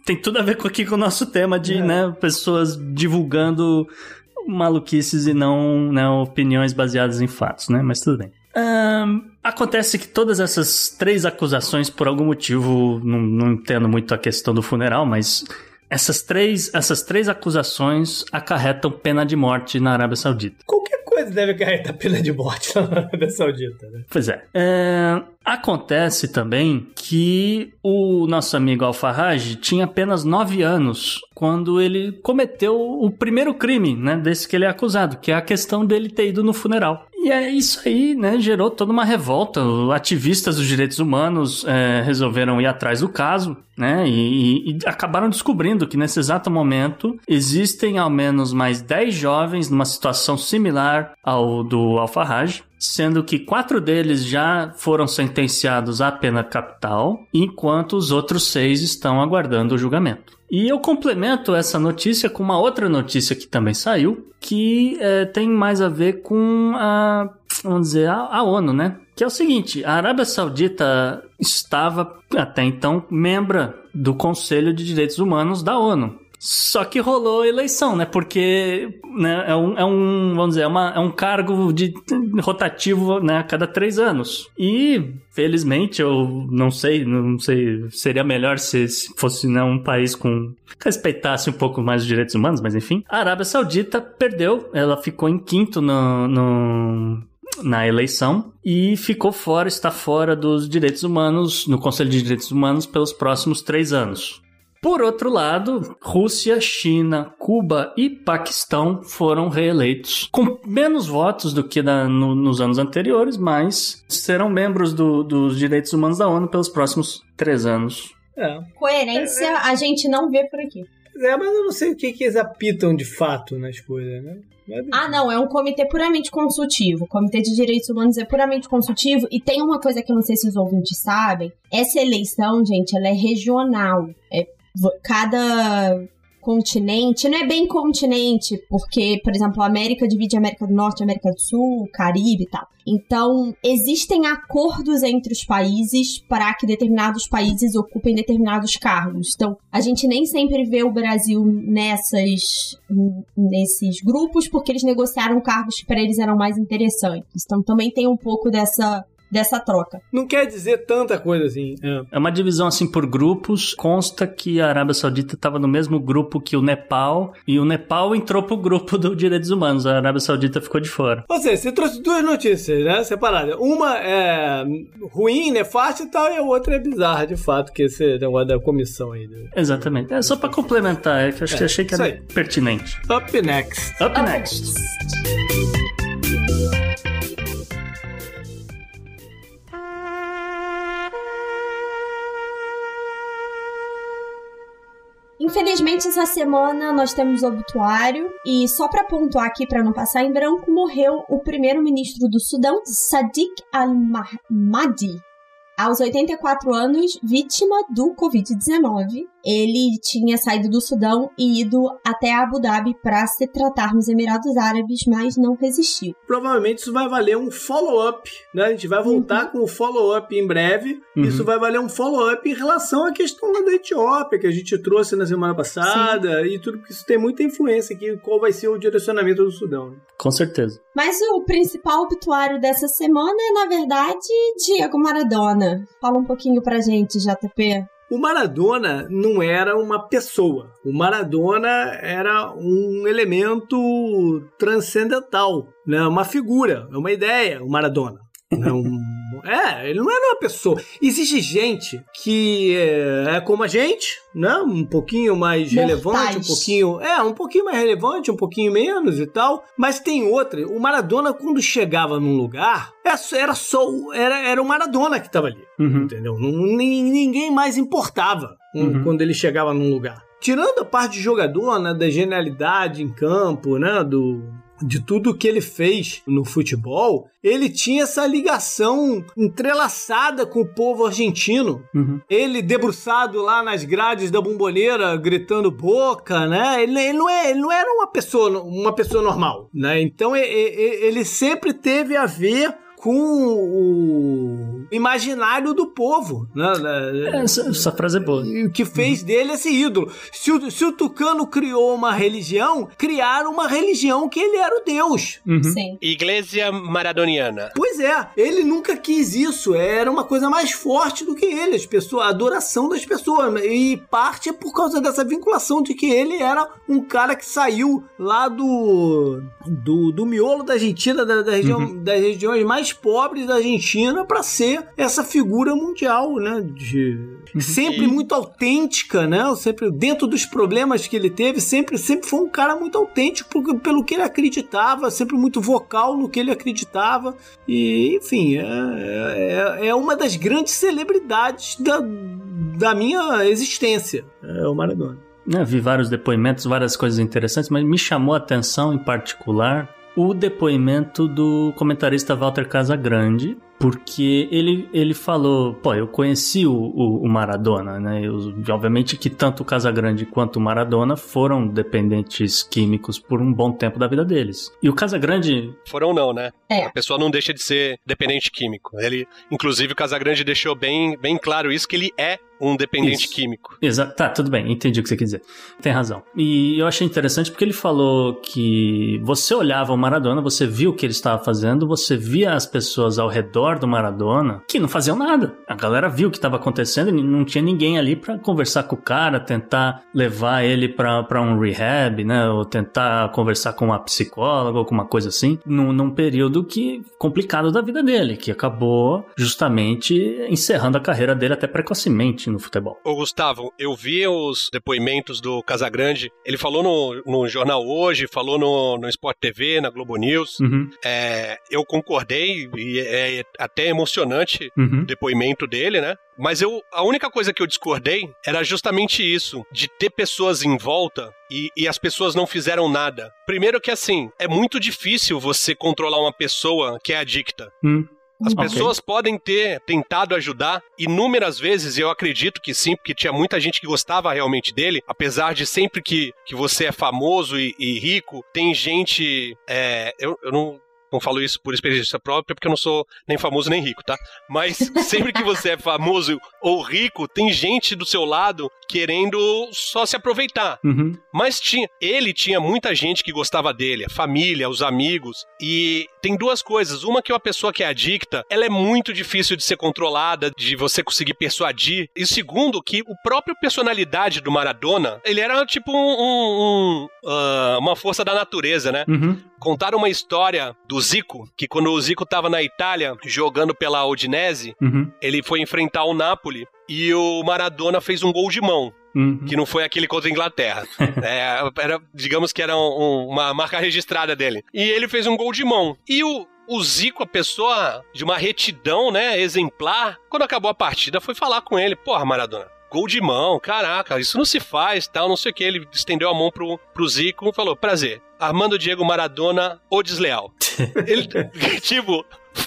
tem tudo a ver com aqui com o nosso tema de, é. né, pessoas divulgando maluquices e não né, opiniões baseadas em fatos, né? Mas tudo bem. Um, acontece que todas essas três acusações, por algum motivo, não, não entendo muito a questão do funeral, mas essas três, essas três acusações acarretam pena de morte na Arábia Saudita. Qualquer coisa deve acarretar pena de morte na Arábia Saudita, né? Pois é. é. Acontece também que o nosso amigo Al-Farraj tinha apenas 9 anos quando ele cometeu o primeiro crime, né, desse que ele é acusado, que é a questão dele ter ido no funeral. E é isso aí, né, gerou toda uma revolta. Ativistas dos direitos humanos é, resolveram ir atrás do caso, né, e, e, acabaram descobrindo que nesse exato momento existem ao menos mais 10 jovens numa situação similar ao do Al-Farraj, sendo que quatro deles já foram sentenciados à pena capital, enquanto os outros seis estão aguardando o julgamento. E eu complemento essa notícia com uma outra notícia que também saiu, que é, tem mais a ver com a, vamos dizer, a, a ONU, né? Que é o seguinte: a Arábia Saudita estava até então membro do Conselho de Direitos Humanos da ONU Só que rolou eleição, né? Porque né, é, um, é um, vamos dizer, é, uma, é um cargo de rotativo né, a cada três anos. E, felizmente, eu não sei, não sei, seria melhor se, se fosse né, um país com respeitasse um pouco mais os direitos humanos, mas enfim. A Arábia Saudita perdeu, ela ficou em quinto no, no na eleição e ficou fora, está fora dos direitos humanos, no Conselho de Direitos Humanos, pelos próximos três anos. Por outro lado, Rússia, China, Cuba e Paquistão foram reeleitos com menos votos do que na, no, nos anos anteriores, mas serão membros do, dos direitos humanos da ONU pelos próximos três anos. É. Coerência é, é. a gente não vê por aqui. É, mas eu não sei o que, que eles apitam de fato nas coisas, né? Ah, não, é um comitê puramente consultivo. O Comitê de Direitos Humanos é puramente consultivo. E tem uma coisa que eu não sei se os ouvintes sabem: essa eleição, gente, ela é regional. É cada continente, não é bem continente, porque, por exemplo, a América divide a América do Norte, a América do Sul, Caribe e tal. Então, existem acordos entre os países para que determinados países ocupem determinados cargos. Então, a gente nem sempre vê o Brasil nessas nesses grupos porque eles negociaram cargos que para eles eram mais interessantes. Então, também tem um pouco dessa dessa troca. Não quer dizer tanta coisa assim. É, é uma divisão assim por grupos. Consta que a Arábia Saudita estava no mesmo grupo que o Nepal e o Nepal entrou pro grupo dos direitos humanos. A Arábia Saudita ficou de fora. Ou seja, você trouxe duas notícias, né? Separadas. Uma é ruim, nefasta e tal, e a outra é bizarra, de fato, que esse negócio da comissão aí. Né? Exatamente. É só para complementar, é que eu é, achei que era pertinente. Up next. Up, Up next. Infelizmente, essa semana nós temos obituário e só para pontuar aqui para não passar em branco, morreu o primeiro-ministro do Sudão, Sadiq al-Mahdi, aos 84 anos, vítima do Covid-19. Ele tinha saído do Sudão e ido até Abu Dhabi para se tratar nos Emirados Árabes, mas não resistiu. Provavelmente isso vai valer um follow-up, né? A gente vai voltar uhum. com o follow-up em breve. Uhum. Isso vai valer um follow-up em relação à questão da Etiópia, que a gente trouxe na semana passada, Sim. e tudo, porque isso tem muita influência aqui, qual vai ser o direcionamento do Sudão. Né? Com certeza. Mas o principal obituário dessa semana é, na verdade, Diego Maradona. Fala um pouquinho pra gente, JP. O Maradona não era uma pessoa. O Maradona era um elemento transcendental, né? uma figura, é uma ideia, o Maradona. É, um, é, ele não era uma pessoa. Existe gente que é, é como a gente, né? Um pouquinho mais Mortais. relevante, um pouquinho. É, um pouquinho mais relevante, um pouquinho menos e tal. Mas tem outra. O Maradona, quando chegava num lugar, é era só. Era, era o Maradona que estava ali. Uhum. Entendeu? Ninguém mais importava uhum. quando ele chegava num lugar. Tirando a parte de jogador, né? Da genialidade em campo, né? Do de tudo que ele fez no futebol, ele tinha essa ligação entrelaçada com o povo argentino. Uhum. Ele debruçado lá nas grades da bomboneira, gritando boca, né? Ele, ele, não, é, ele não era uma pessoa, uma pessoa normal, né? Então ele, ele sempre teve a ver com o imaginário do povo. Né? É, essa, essa, frase é boa. O que fez uhum. dele esse ídolo. Se o, se o Tucano criou uma religião, criaram uma religião que ele era o Deus. Uhum. Sim. Igreja maradoniana. Pois é, ele nunca quis isso. Era uma coisa mais forte do que ele, as pessoas, a adoração das pessoas. E parte é por causa dessa vinculação de que ele era um cara que saiu lá do, do, do miolo da Argentina, da, da região, uhum. das regiões mais pobres da Argentina para ser essa figura mundial, né? De, uhum. sempre muito autêntica, né? Sempre dentro dos problemas que ele teve, sempre, sempre foi um cara muito autêntico pelo que ele acreditava, sempre muito vocal no que ele acreditava. E, enfim, é, é, é uma das grandes celebridades da, da minha existência, é o Maradona. Eu vi vários depoimentos, várias coisas interessantes, mas me chamou a atenção em particular o depoimento do comentarista Walter Casagrande, porque ele, ele falou, pô, eu conheci o, o, o Maradona, né? Eu, obviamente que tanto o Casagrande quanto o Maradona foram dependentes químicos por um bom tempo da vida deles. E o Casagrande... Foram não, né? É. A pessoa não deixa de ser dependente químico. Ele, inclusive, o Casagrande deixou bem, bem claro isso, que ele é um dependente Isso. químico. Exato, tá, tudo bem, entendi o que você quer dizer. Tem razão. E eu achei interessante porque ele falou que você olhava o Maradona, você viu o que ele estava fazendo, você via as pessoas ao redor do Maradona que não faziam nada. A galera viu o que estava acontecendo e não tinha ninguém ali para conversar com o cara, tentar levar ele para um rehab, né? Ou tentar conversar com uma psicóloga ou com uma coisa assim, num, num período que complicado da vida dele, que acabou justamente encerrando a carreira dele até precocemente no futebol. Ô Gustavo, eu vi os depoimentos do Casagrande. Ele falou no, no jornal hoje, falou no, no Sport TV, na Globo News. Uhum, É, eu concordei e é até emocionante uhum. o depoimento dele, né? Mas eu, a única coisa que eu discordei era justamente isso, de ter pessoas em volta e, e as pessoas não fizeram nada. Primeiro que assim, é muito difícil você controlar uma pessoa que é adicta. Hum. As Ok. pessoas podem ter tentado ajudar inúmeras vezes, e eu acredito que sim, porque tinha muita gente que gostava realmente dele, apesar de sempre que, que você é famoso e, e rico, tem gente. é, eu, eu não. Não falo isso por experiência própria, porque eu não sou nem famoso nem rico, tá? Mas sempre que você é famoso ou rico, tem gente do seu lado querendo só se aproveitar. Uhum. Mas tinha, ele tinha muita gente que gostava dele, a família, os amigos. E tem duas coisas. Uma que uma pessoa que é adicta, ela é muito difícil de ser controlada, de você conseguir persuadir. E segundo, que o próprio personalidade do Maradona, ele era tipo um, um- um, ah, uma força da natureza, né? Uhum. Contaram uma história do Zico, que quando o Zico tava na Itália jogando pela Udinese, Uhum. ele foi enfrentar o Napoli e o Maradona fez um gol de mão Uhum. que não foi aquele contra a Inglaterra. É, era, digamos que era um- uma marca registrada dele. E ele fez um gol de mão. E o, o Zico, a pessoa de uma retidão, né, exemplar, quando acabou a partida, foi falar com ele, porra, Maradona. Gol de mão, caraca, isso não se faz, tal, não sei o que. Ele estendeu a mão pro, pro Zico e falou: prazer, Armando Diego Maradona, o desleal. Ele, tipo,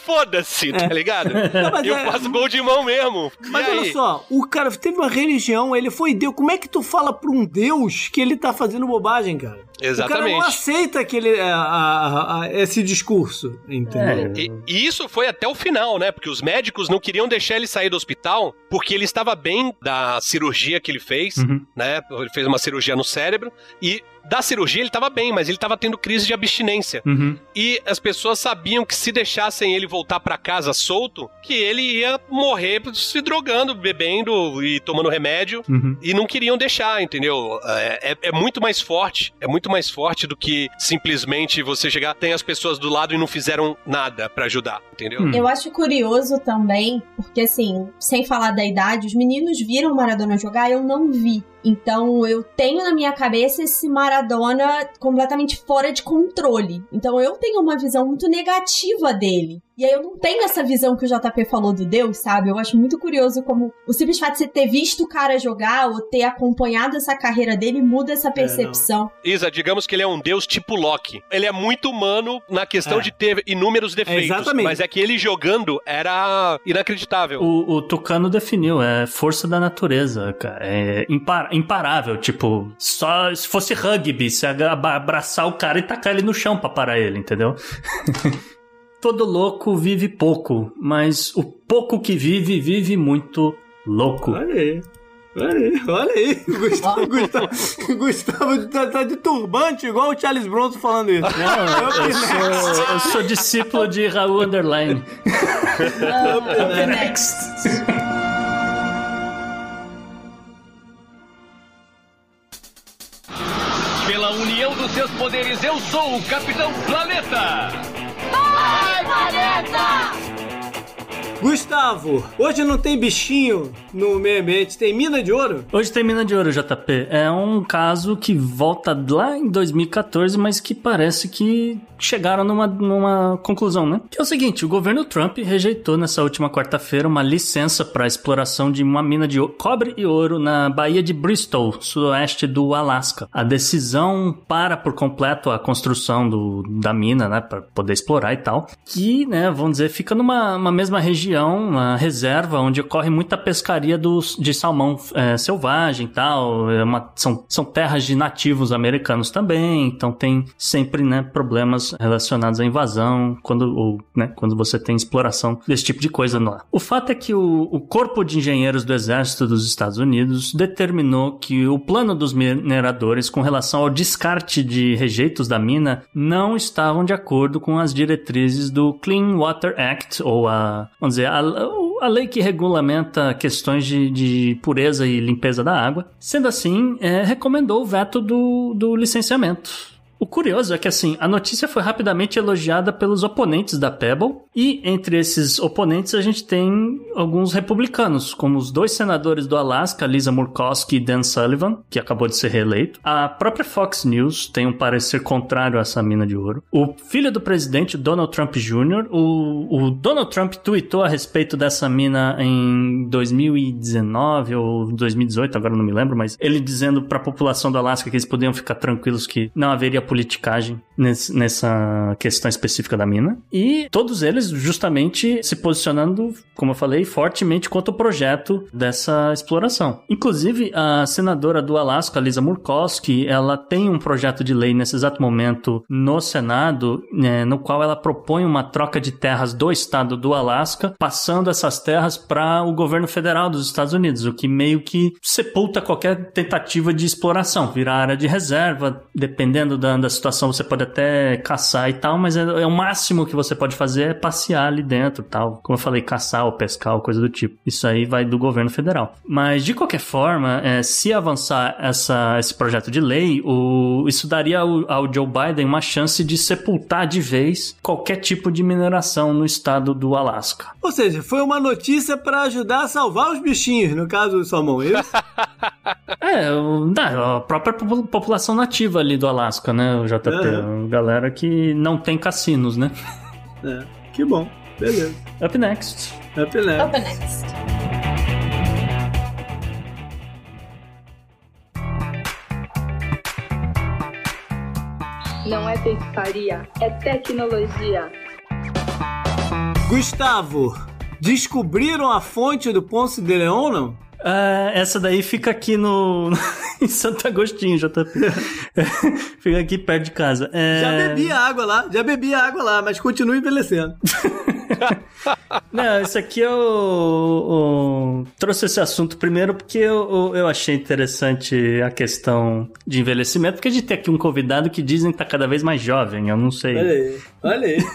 foda-se, tá ligado? Não, Eu é- faço gol de mão mesmo. Mas E aí? olha só, o cara teve uma religião, ele foi Deus. Como é que tu fala pra um Deus que ele tá fazendo bobagem, cara? O cara não Exatamente. aceita aquele, a- a- a- esse discurso, entendeu? E, e isso foi até o final, né? Porque os médicos não queriam deixar ele sair do hospital porque ele estava bem da cirurgia que ele fez, Uhum. né? Ele fez uma cirurgia no cérebro e da cirurgia ele estava bem, mas ele estava tendo crise de abstinência. Uhum. E as pessoas sabiam que se deixassem ele voltar para casa solto, que ele ia morrer se drogando, bebendo e tomando remédio. Uhum. E não queriam deixar, entendeu? É, é- é muito mais forte. É muito mais forte do que simplesmente você chegar, tem as pessoas do lado e não fizeram nada pra ajudar, entendeu? Hum. Eu acho curioso também, porque assim, sem falar da idade, os meninos viram o Maradona jogar, eu não vi. Então eu tenho na minha cabeça esse Maradona completamente fora de controle. Então eu tenho uma visão muito negativa dele. E aí eu não tenho essa visão que o JP falou do Deus, sabe? Eu acho muito curioso como o simples fato de você ter visto o cara jogar ou ter acompanhado essa carreira dele muda essa percepção. Isa, digamos que ele é um deus tipo Loki. Ele é muito humano na questão É. de ter inúmeros defeitos. exatamente. Mas é que ele jogando era inacreditável. O, o Tucano definiu, é força da natureza, cara. É impar- imparável. Tipo, só se fosse rugby, se abraçar o cara e tacar ele no chão pra parar ele, entendeu? Todo louco vive pouco, mas o pouco que vive, vive muito louco. Olha aí. Olha aí, olha aí. Gustavo, Gustavo, Gustavo tá, tá de turbante, igual o Charles Bronson falando isso. Não, eu, sou, eu sou discípulo de Raul Underline. Up next. Pela união dos seus poderes, eu sou o Capitão Planeta! 快点电 Gustavo, hoje não tem bichinho no meio ambiente, tem mina de ouro? Hoje tem mina de ouro, JP. É um caso que volta lá em 2014, mas que parece que chegaram numa, numa conclusão, né? Que é o seguinte, o governo Trump rejeitou nessa última quarta-feira uma licença para exploração de uma mina de cobre e ouro na Baía de Bristol, sudoeste do Alasca. A decisão para por completo a construção do, da mina, né, para poder explorar e tal, que, né, vamos dizer, fica numa mesma região, uma reserva onde ocorre muita pescaria dos, de salmão é, selvagem e tal, é uma, são, são terras de nativos americanos também, então tem sempre, né, problemas relacionados à invasão quando, ou, né, quando você tem exploração desse tipo de coisa lá. O fato é que o, o Corpo de Engenheiros do Exército dos Estados Unidos determinou que o plano dos mineradores com relação ao descarte de rejeitos da mina não estavam de acordo com as diretrizes do Clean Water Act, ou a, vamos dizer, a, a lei que regulamenta questões de, de, pureza e limpeza da água. Sendo assim, é, recomendou o veto do, do licenciamento. O curioso é que assim, a notícia foi rapidamente elogiada pelos oponentes da Pebble, e entre esses oponentes a gente tem alguns republicanos, como os dois senadores do Alasca, Lisa Murkowski e Dan Sullivan, que acabou de ser reeleito. A própria Fox News tem um parecer contrário a essa mina de ouro. O filho do presidente, Donald Trump Jr., o, o Donald Trump tweetou a respeito dessa mina em 2019 ou 2018, agora não me lembro, mas ele dizendo para a população do Alasca que eles podiam ficar tranquilos que não haveria politicagem nesse, nessa questão específica da mina. E todos eles justamente se posicionando, como eu falei, fortemente contra o projeto dessa exploração. Inclusive, a senadora do Alasca, Lisa Murkowski, ela tem um projeto de lei nesse exato momento no Senado, né, no qual ela propõe uma troca de terras do estado do Alasca, passando essas terras para o governo federal dos Estados Unidos, o que meio que sepulta qualquer tentativa de exploração, virar área de reserva, dependendo da, da situação, você pode até caçar e tal, mas é, é, o máximo que você pode fazer é passear ali dentro tal. Como eu falei, caçar ou pescar ou coisa do tipo. Isso aí vai do governo federal. Mas, de qualquer forma, é, se avançar essa, esse projeto de lei, o, isso daria ao, ao Joe Biden uma chance de sepultar de vez qualquer tipo de mineração no estado do Alasca. Ou seja, foi uma notícia para ajudar a salvar os bichinhos, no caso do salmão, é isso? é, a própria população nativa ali do Alasca, né? O JP. Uhum. Galera que não tem cassinos, né? É, que bom. Beleza. Up next. Up next. Up next. Não é pescaria, é tecnologia. Gustavo, descobriram a fonte do Ponce de Leon, não? Uh, essa daí fica aqui no. em Santo Agostinho, JP. fica aqui perto de casa. É... Já bebi água lá, já bebi água lá, mas continua envelhecendo. Não, isso aqui eu, eu, trouxe esse assunto primeiro porque eu, eu achei interessante a questão de envelhecimento, porque a gente tem aqui um convidado que dizem que tá cada vez mais jovem, eu não sei. Olha aí, olha aí.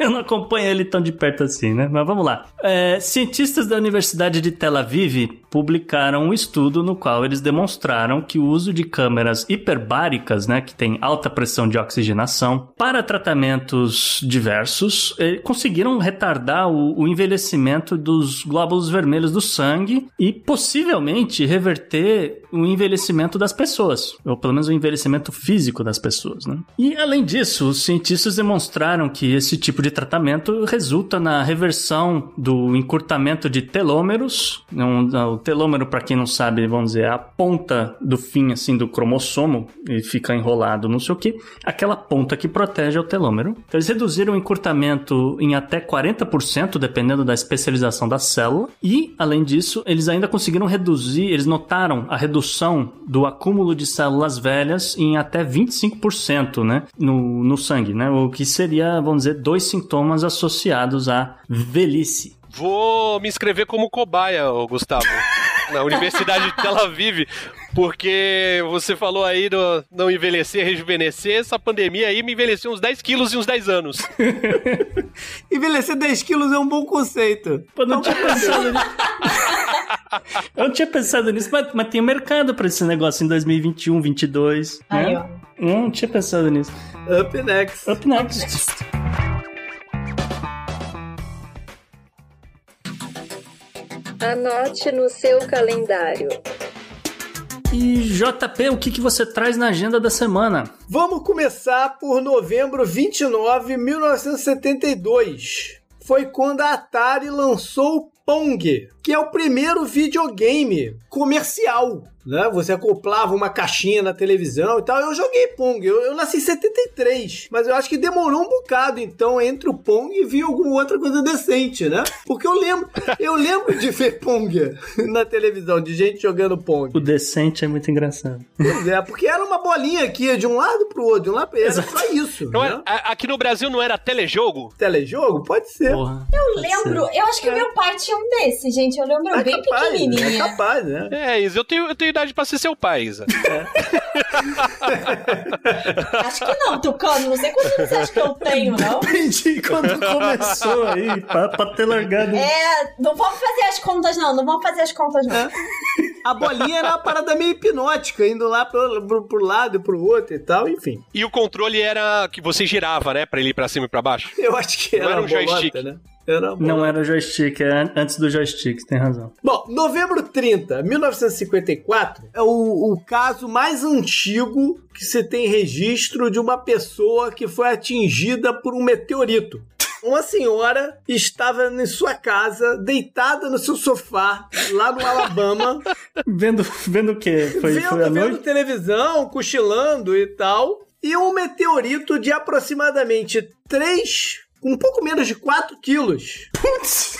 Eu não acompanho ele tão de perto assim, né? Mas vamos lá. É, cientistas da Universidade de Tel Aviv publicaram um estudo no qual eles demonstraram que o uso de câmeras hiperbáricas, né, que tem alta pressão de oxigenação, para tratamentos diversos, eh, conseguiram retardar o, o envelhecimento dos glóbulos vermelhos do sangue e possivelmente reverter o envelhecimento das pessoas, ou pelo menos o envelhecimento físico das pessoas, né? E além disso, os cientistas demonstraram que esse tipo de tratamento resulta na reversão do encurtamento de telômeros, um, o telômero, para quem não sabe, vamos dizer, é a ponta do fim, assim, do cromossomo, e fica enrolado, não sei o que, aquela ponta que protege o telômero. Então, eles reduziram o encurtamento em até 40%, dependendo da especialização da célula, e, além disso, eles ainda conseguiram reduzir, eles notaram a redução do acúmulo de células velhas em até 25%, né, no, no sangue, né, o que seria, vamos dizer, dois sintomas associados à velhice. Vou me inscrever como cobaia, Gustavo. na Universidade de Tel Aviv, porque você falou aí do não envelhecer, rejuvenescer, essa pandemia aí me envelheceu uns 10 quilos e uns 10 anos. envelhecer 10 quilos é um bom conceito. Pô, não tinha pensado nisso. Eu não tinha pensado nisso, mas, mas tem mercado pra esse negócio em 2021, 2022. Aí, né? ó. Não, não tinha pensado nisso. Up next. Up next. Up next. Anote no seu calendário. E JP, o que, que você traz na agenda da semana? Vamos começar por novembro 29, 1972. Foi quando a Atari lançou o Pong, que é o primeiro videogame comercial né? Você acoplava uma caixinha na televisão e tal. Eu joguei Pong. Eu, eu, nasci em 73, mas eu acho que demorou um bocado, então, entre o Pong e vi alguma outra coisa decente, né? Porque eu lembro, eu lembro de ver Pong na televisão, de gente jogando Pong. O decente é muito engraçado. Pois é, porque era uma bolinha aqui, de um lado pro outro, de um lado pro outro. Era só isso. Não né? aqui no Brasil não era telejogo? Telejogo? Pode ser. Porra, eu lembro, ser. eu acho que é. meu pai tinha um desse, gente. Eu lembro é bem capaz, pequenininho. É capaz, né? É, isso. Eu tenho, eu tenho idade pra ser seu pai, Isa. É. Acho que não, Tucano. Não sei quantos anos você acha que eu tenho, não. Entendi quando começou aí, pra, pra ter largado. É, não vamos fazer as contas, não. Não vamos fazer as contas, não. É. A bolinha era uma parada meio hipnótica, indo lá pro, pro, pro lado e pro outro e tal, enfim. E o controle era que você girava, né? Pra ele ir pra cima e pra baixo? Eu acho que era, não era um bolota, joystick. Né? Era não era joystick, era antes do joystick, tem razão. Bom, novembro 30, 1954 é o, o caso mais antigo que se tem registro de uma pessoa que foi atingida por um meteorito. Uma senhora estava em sua casa, deitada no seu sofá, lá no Alabama. vendo, vendo o quê? Foi, vendo, foi vendo televisão, cochilando e tal. E um meteorito de aproximadamente 3 com um pouco menos de 4 quilos. Putz!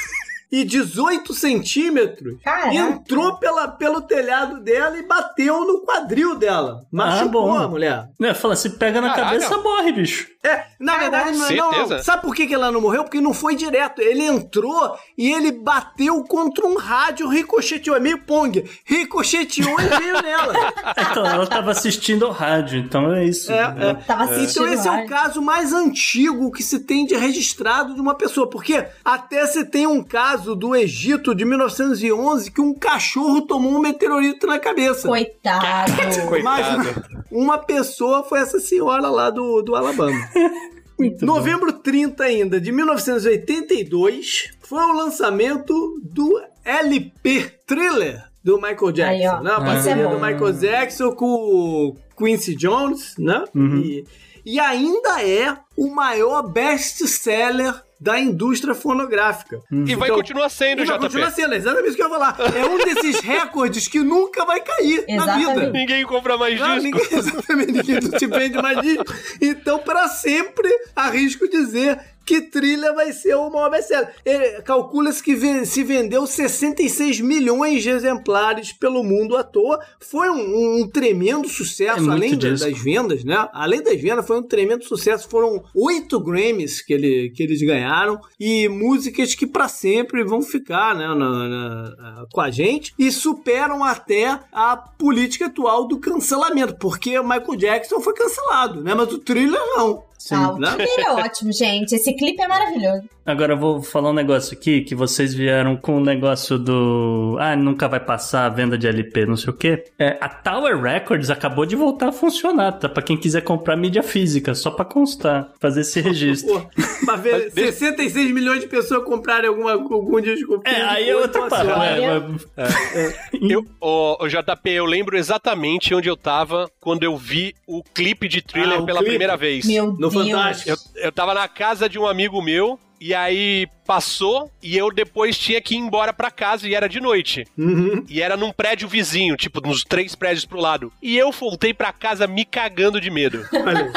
E 18 centímetros Caraca. entrou pela, pelo telhado dela e bateu no quadril dela. Machucou ah, a mulher. É, fala, se pega na Caraca. cabeça, morre, bicho. É, na verdade, não, não, não. Sabe por que ela não morreu? Porque não foi direto. Ele entrou e ele bateu contra um rádio, ricocheteou. É meio pong. Ricocheteou e veio nela. Então, ela estava assistindo ao rádio, então é isso. É, é. Tava assistindo então, esse é o caso mais antigo que se tem de registrado de uma pessoa. Porque até se tem um caso do Egito de 1911 que um cachorro tomou um meteorito na cabeça. Coitado. Mas uma pessoa foi essa senhora lá do, do Alabama. Muito Novembro bom. 30 ainda, de 1982, foi o lançamento do LP Thriller do Michael Jackson, Aí, né? A parceria é do Michael Jackson com o Quincy Jones, né? Uhum. E, e ainda é o maior best-seller da indústria fonográfica. Hum. E vai então, continuar sendo, já. Continua sendo, é exatamente isso que eu ia falar. É um desses recordes que nunca vai cair exatamente. na vida. Ninguém compra mais disco. Não, ninguém, exatamente, ninguém se vende mais disco. Então, para sempre, arrisco dizer que trilha vai ser o maior best-seller. Calcula-se que se vendeu 66 milhões de exemplares pelo mundo à toa. Foi um, um tremendo sucesso, é além das vendas, né? Além das vendas, foi um tremendo sucesso. Foram oito Grammys que, ele, que eles ganharam e músicas que para sempre vão ficar né, na, na, com a gente e superam até a política atual do cancelamento, porque Michael Jackson foi cancelado, né? Mas o thriller não. Sim, ah, o clipe é ótimo, gente. Esse clipe é maravilhoso. Agora eu vou falar um negócio aqui, que vocês vieram com o negócio do... Ah, nunca vai passar a venda de LP, não sei o quê. É, a Tower Records acabou de voltar a funcionar, tá? Pra quem quiser comprar mídia física, só pra constar, fazer esse registro. Pra ver 66 milhões de pessoas comprarem alguma, algum disco É, aí é outra parada. É, é, é. Eu, o, o JP, eu lembro exatamente onde eu tava quando eu vi o clipe de Thriller ah, pela clipe? primeira vez. Meu no Fantástico. Eu, eu tava na casa de um amigo meu, e aí passou e eu depois tinha que ir embora para casa e era de noite. Uhum. E era num prédio vizinho, tipo, nos três prédios pro lado. E eu voltei para casa me cagando de medo. Olha.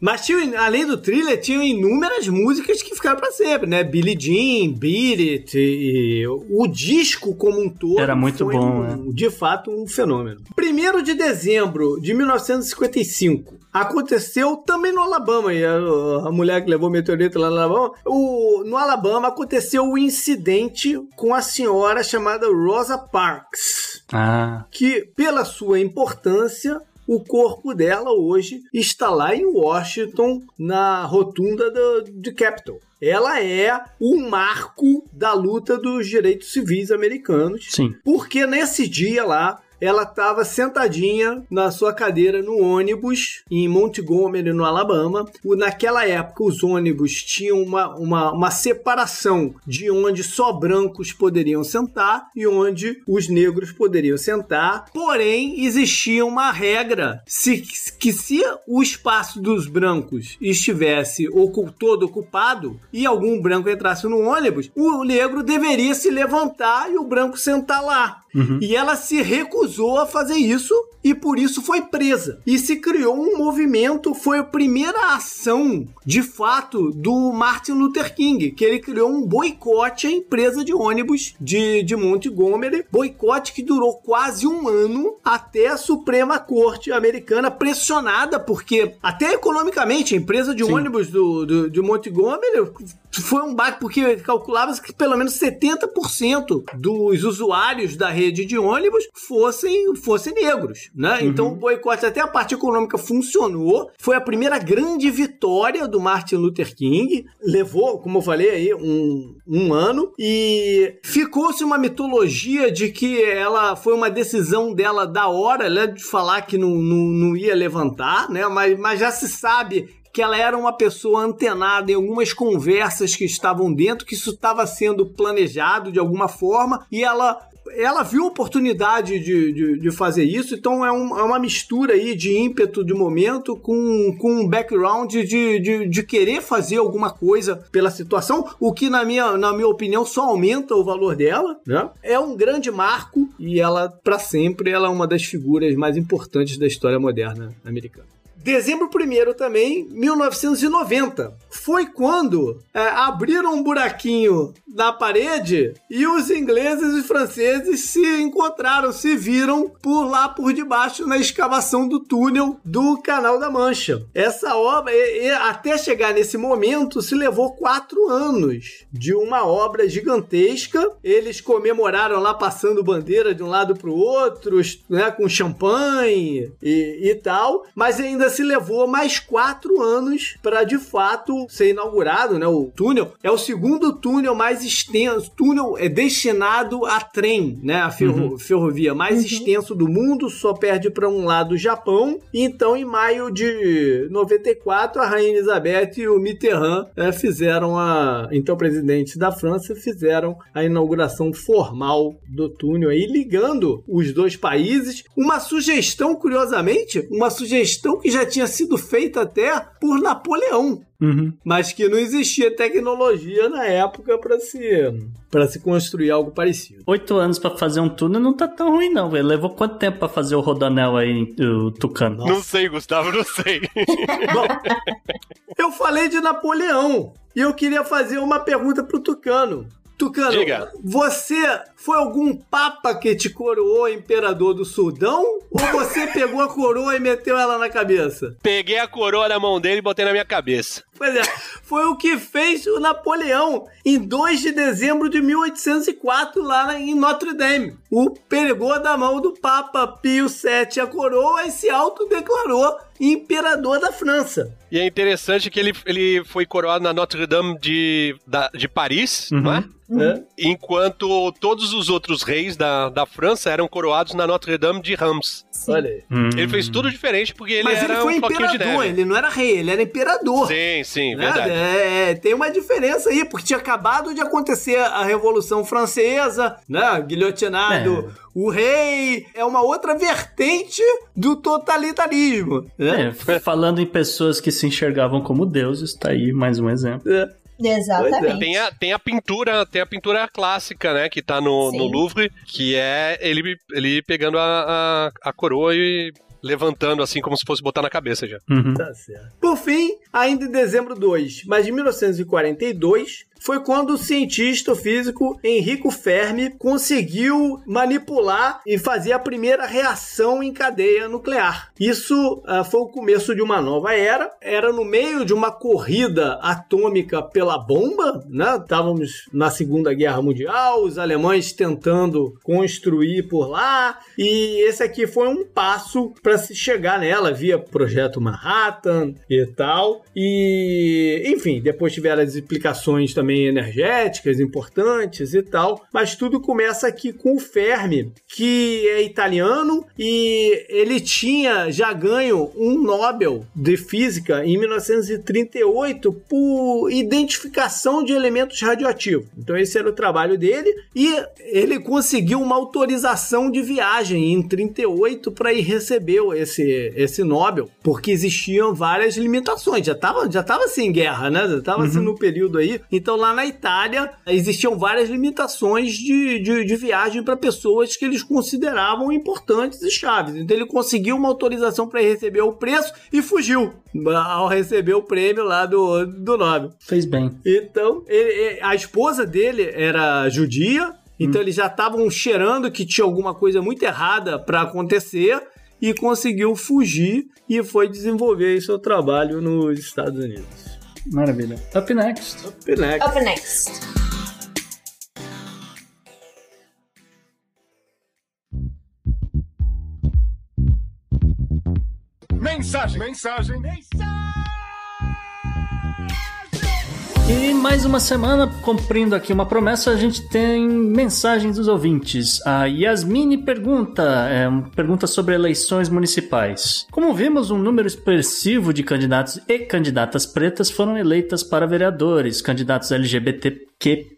Mas tinha, além do thriller, tinham inúmeras músicas que ficaram para sempre, né? Billie Jean, Beat It, e, o disco como um todo. Era muito bom, um, né? De fato, um fenômeno. 1 de dezembro de 1955 aconteceu também no Alabama. E a, a mulher que levou o meteorito lá no Alabama. O, no Alabama aconteceu o um incidente com a senhora chamada Rosa Parks. Ah. Que, pela sua importância, o corpo dela hoje está lá em Washington, na rotunda do, de Capitol. Ela é o marco da luta dos direitos civis americanos. Sim. Porque nesse dia lá, ela estava sentadinha na sua cadeira no ônibus em Montgomery, no Alabama. Naquela época, os ônibus tinham uma, uma, uma separação de onde só brancos poderiam sentar e onde os negros poderiam sentar. Porém, existia uma regra se, que se o espaço dos brancos estivesse todo ocupado e algum branco entrasse no ônibus, o negro deveria se levantar e o branco sentar lá. Uhum. E ela se recusou a fazer isso e por isso foi presa. E se criou um movimento, foi a primeira ação de fato do Martin Luther King, que ele criou um boicote à empresa de ônibus de, de Montgomery, boicote que durou quase um ano até a Suprema Corte americana pressionada, porque até economicamente a empresa de Sim. ônibus do, do, de Montgomery foi um baque porque calculava-se que pelo menos 70% dos usuários da rede de ônibus fossem, fossem negros, né? Uhum. Então o boicote até a parte econômica funcionou, foi a primeira grande vitória do Martin Luther King, levou, como eu falei aí, um, um ano e ficou-se uma mitologia de que ela foi uma decisão dela da hora, ela de falar que não, não, não ia levantar, né? Mas, mas já se sabe que ela era uma pessoa antenada em algumas conversas que estavam dentro, que isso estava sendo planejado de alguma forma, e ela ela viu a oportunidade de, de, de, fazer isso, então é, um, é, uma mistura aí de ímpeto de momento com, com um background de, de, de, querer fazer alguma coisa pela situação, o que, na minha, na minha opinião, só aumenta o valor dela. Né? É um grande marco e ela, para sempre, ela é uma das figuras mais importantes da história moderna americana. Dezembro 1 também, 1990. Foi quando é, abriram um buraquinho na parede e os ingleses e franceses se encontraram, se viram por lá por debaixo na escavação do túnel do Canal da Mancha. Essa obra, e, e, até chegar nesse momento, se levou quatro anos de uma obra gigantesca. Eles comemoraram lá passando bandeira de um lado para o outro, né, com champanhe e, e tal, mas ainda se levou mais quatro anos para de fato ser inaugurado, né? O túnel é o segundo túnel mais extenso, túnel é destinado a trem, né? A ferro, uhum. ferrovia mais uhum. extenso do mundo, só perde para um lado o Japão. Então, em maio de 94, a Rainha Elizabeth e o Mitterrand é, fizeram a, então presidentes da França, fizeram a inauguração formal do túnel aí, ligando os dois países. Uma sugestão, curiosamente, uma sugestão que já já tinha sido feita até por Napoleão. Uhum. Mas que não existia tecnologia na época para se para se construir algo parecido. Oito anos para fazer um túnel não tá tão ruim não, velho. Levou quanto tempo para fazer o rodanel aí, o Tucano? Nossa. Não sei, Gustavo, não sei. Bom, eu falei de Napoleão e eu queria fazer uma pergunta pro Tucano. Tucano, Diga. você foi algum papa que te coroou imperador do Sudão? Ou você pegou a coroa e meteu ela na cabeça? Peguei a coroa na mão dele e botei na minha cabeça. Pois é, foi o que fez o Napoleão em 2 de dezembro de 1804 lá em Notre Dame. O pegou da mão do Papa Pio VII a coroa e se autodeclarou imperador da França. E é interessante que ele, ele foi coroado na Notre Dame de, da, de Paris, uhum. não é? Uhum. Enquanto todos os outros reis da, da França eram coroados na Notre Dame de Reims. Olha aí. Hum. Ele fez tudo diferente porque ele Mas era ele foi um imperador, ele não era rei, ele era imperador. Sim, sim, né? verdade. É, é, tem uma diferença aí, porque tinha acabado de acontecer a Revolução Francesa, né? Guilhotinado. É. O rei é uma outra vertente do totalitarismo. Né? É, falando em pessoas que se enxergavam como deuses, tá aí mais um exemplo. É. Exatamente. Tem a, tem a pintura, tem a pintura clássica, né, que tá no, no Louvre, que é ele, ele pegando a, a, a coroa e levantando assim como se fosse botar na cabeça já. Uhum. Tá certo. Por fim, ainda em dezembro 2, mas de 1942, foi quando o cientista físico Enrico Fermi conseguiu manipular e fazer a primeira reação em cadeia nuclear. Isso uh, foi o começo de uma nova era. Era no meio de uma corrida atômica pela bomba, né? Estávamos na Segunda Guerra Mundial, os alemães tentando construir por lá, e esse aqui foi um passo para se chegar nela via projeto Manhattan e tal. E, enfim, depois tiveram as explicações também também energéticas importantes e tal. Mas tudo começa aqui com o Fermi, que é italiano e ele tinha já ganho um Nobel de Física em 1938 por identificação de elementos radioativos. Então esse era o trabalho dele e ele conseguiu uma autorização de viagem em 38 para ir receber esse, esse Nobel, porque existiam várias limitações. Já estava já tava assim em guerra, né? Já estava assim, uhum. assim no período aí. Então lá na Itália existiam várias limitações de, de, de viagem para pessoas que eles consideravam importantes e chaves. Então ele conseguiu uma autorização para receber o preço e fugiu ao receber o prêmio lá do, do Nobel. Fez bem. Então, ele, a esposa dele era judia, então hum. eles já estavam cheirando que tinha alguma coisa muito errada para acontecer e conseguiu fugir e foi desenvolver seu trabalho nos Estados Unidos. Maravilha. Up next. Up next. Up next. Mensagem. Mensagem. Mensagem. E mais uma semana, cumprindo aqui uma promessa, a gente tem mensagens dos ouvintes. A Yasmine pergunta, é, pergunta sobre eleições municipais. Como vimos, um número expressivo de candidatos e candidatas pretas foram eleitas para vereadores, candidatos LGBTQ+,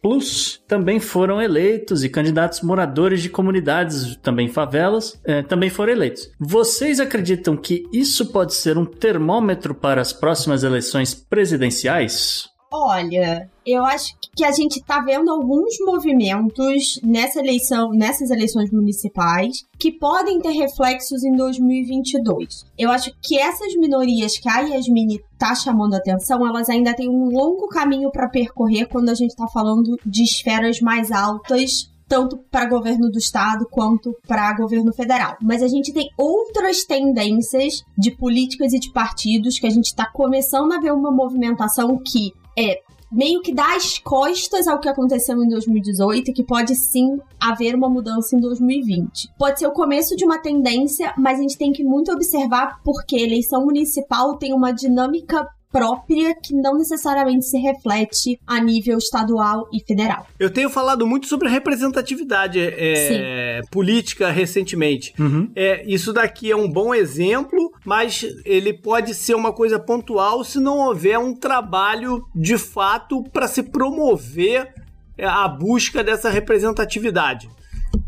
também foram eleitos e candidatos moradores de comunidades, também favelas, é, também foram eleitos. Vocês acreditam que isso pode ser um termômetro para as próximas eleições presidenciais? Olha, eu acho que a gente está vendo alguns movimentos nessa eleição, nessas eleições municipais que podem ter reflexos em 2022. Eu acho que essas minorias que a Yasmini está chamando atenção, elas ainda têm um longo caminho para percorrer quando a gente está falando de esferas mais altas tanto para governo do estado quanto para governo federal. Mas a gente tem outras tendências de políticas e de partidos que a gente está começando a ver uma movimentação que é meio que dá as costas ao que aconteceu em 2018 e que pode sim haver uma mudança em 2020. Pode ser o começo de uma tendência, mas a gente tem que muito observar porque eleição municipal tem uma dinâmica própria que não necessariamente se reflete a nível estadual e federal. Eu tenho falado muito sobre representatividade é, política recentemente. Uhum. É, isso daqui é um bom exemplo, mas ele pode ser uma coisa pontual se não houver um trabalho de fato para se promover a busca dessa representatividade.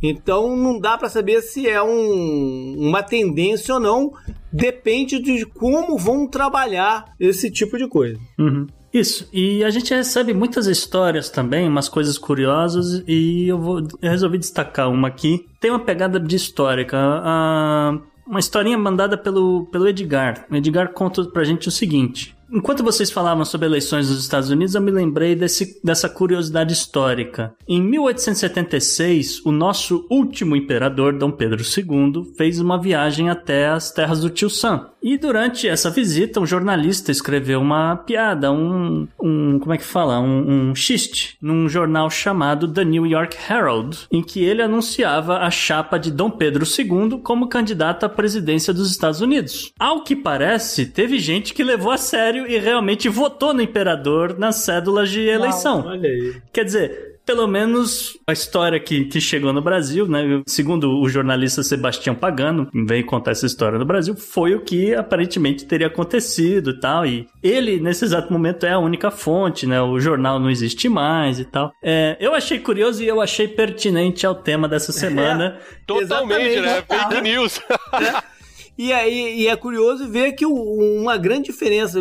Então não dá para saber se é um, uma tendência ou não, depende de como vão trabalhar esse tipo de coisa. Uhum. Isso, e a gente recebe muitas histórias também, umas coisas curiosas, e eu, vou, eu resolvi destacar uma aqui. Tem uma pegada de histórica. A, uma historinha mandada pelo, pelo Edgar. O Edgar conta pra gente o seguinte: Enquanto vocês falavam sobre eleições nos Estados Unidos, eu me lembrei desse, dessa curiosidade histórica. Em 1876, o nosso último imperador, Dom Pedro II, fez uma viagem até as terras do Tio Sam. E durante essa visita, um jornalista escreveu uma piada, um, um como é que fala, um, um xiste, num jornal chamado The New York Herald, em que ele anunciava a chapa de Dom Pedro II como candidato à presidência dos Estados Unidos. Ao que parece, teve gente que levou a sério e realmente votou no imperador nas cédulas de eleição. Uau, olha aí. Quer dizer, pelo menos a história que, que chegou no Brasil, né? Segundo o jornalista Sebastião Pagano, que veio contar essa história no Brasil, foi o que aparentemente teria acontecido e tal. E ele, nesse exato momento, é a única fonte, né? O jornal não existe mais e tal. É, eu achei curioso e eu achei pertinente ao tema dessa semana. É, totalmente, né? Fake news. E, aí, e é curioso ver que uma grande diferença,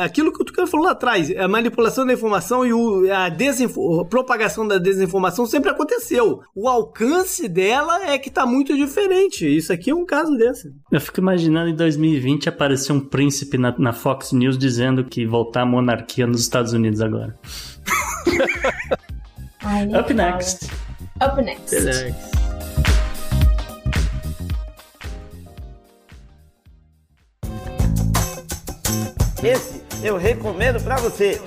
aquilo que o Tucano falou lá atrás, a manipulação da informação e o, a, desinfo, a propagação da desinformação sempre aconteceu. O alcance dela é que tá muito diferente. Isso aqui é um caso desse. Eu fico imaginando em 2020 aparecer um príncipe na, na Fox News dizendo que voltar a monarquia nos Estados Unidos agora. Ai, Up next. Up next. Up next. Esse eu recomendo para você.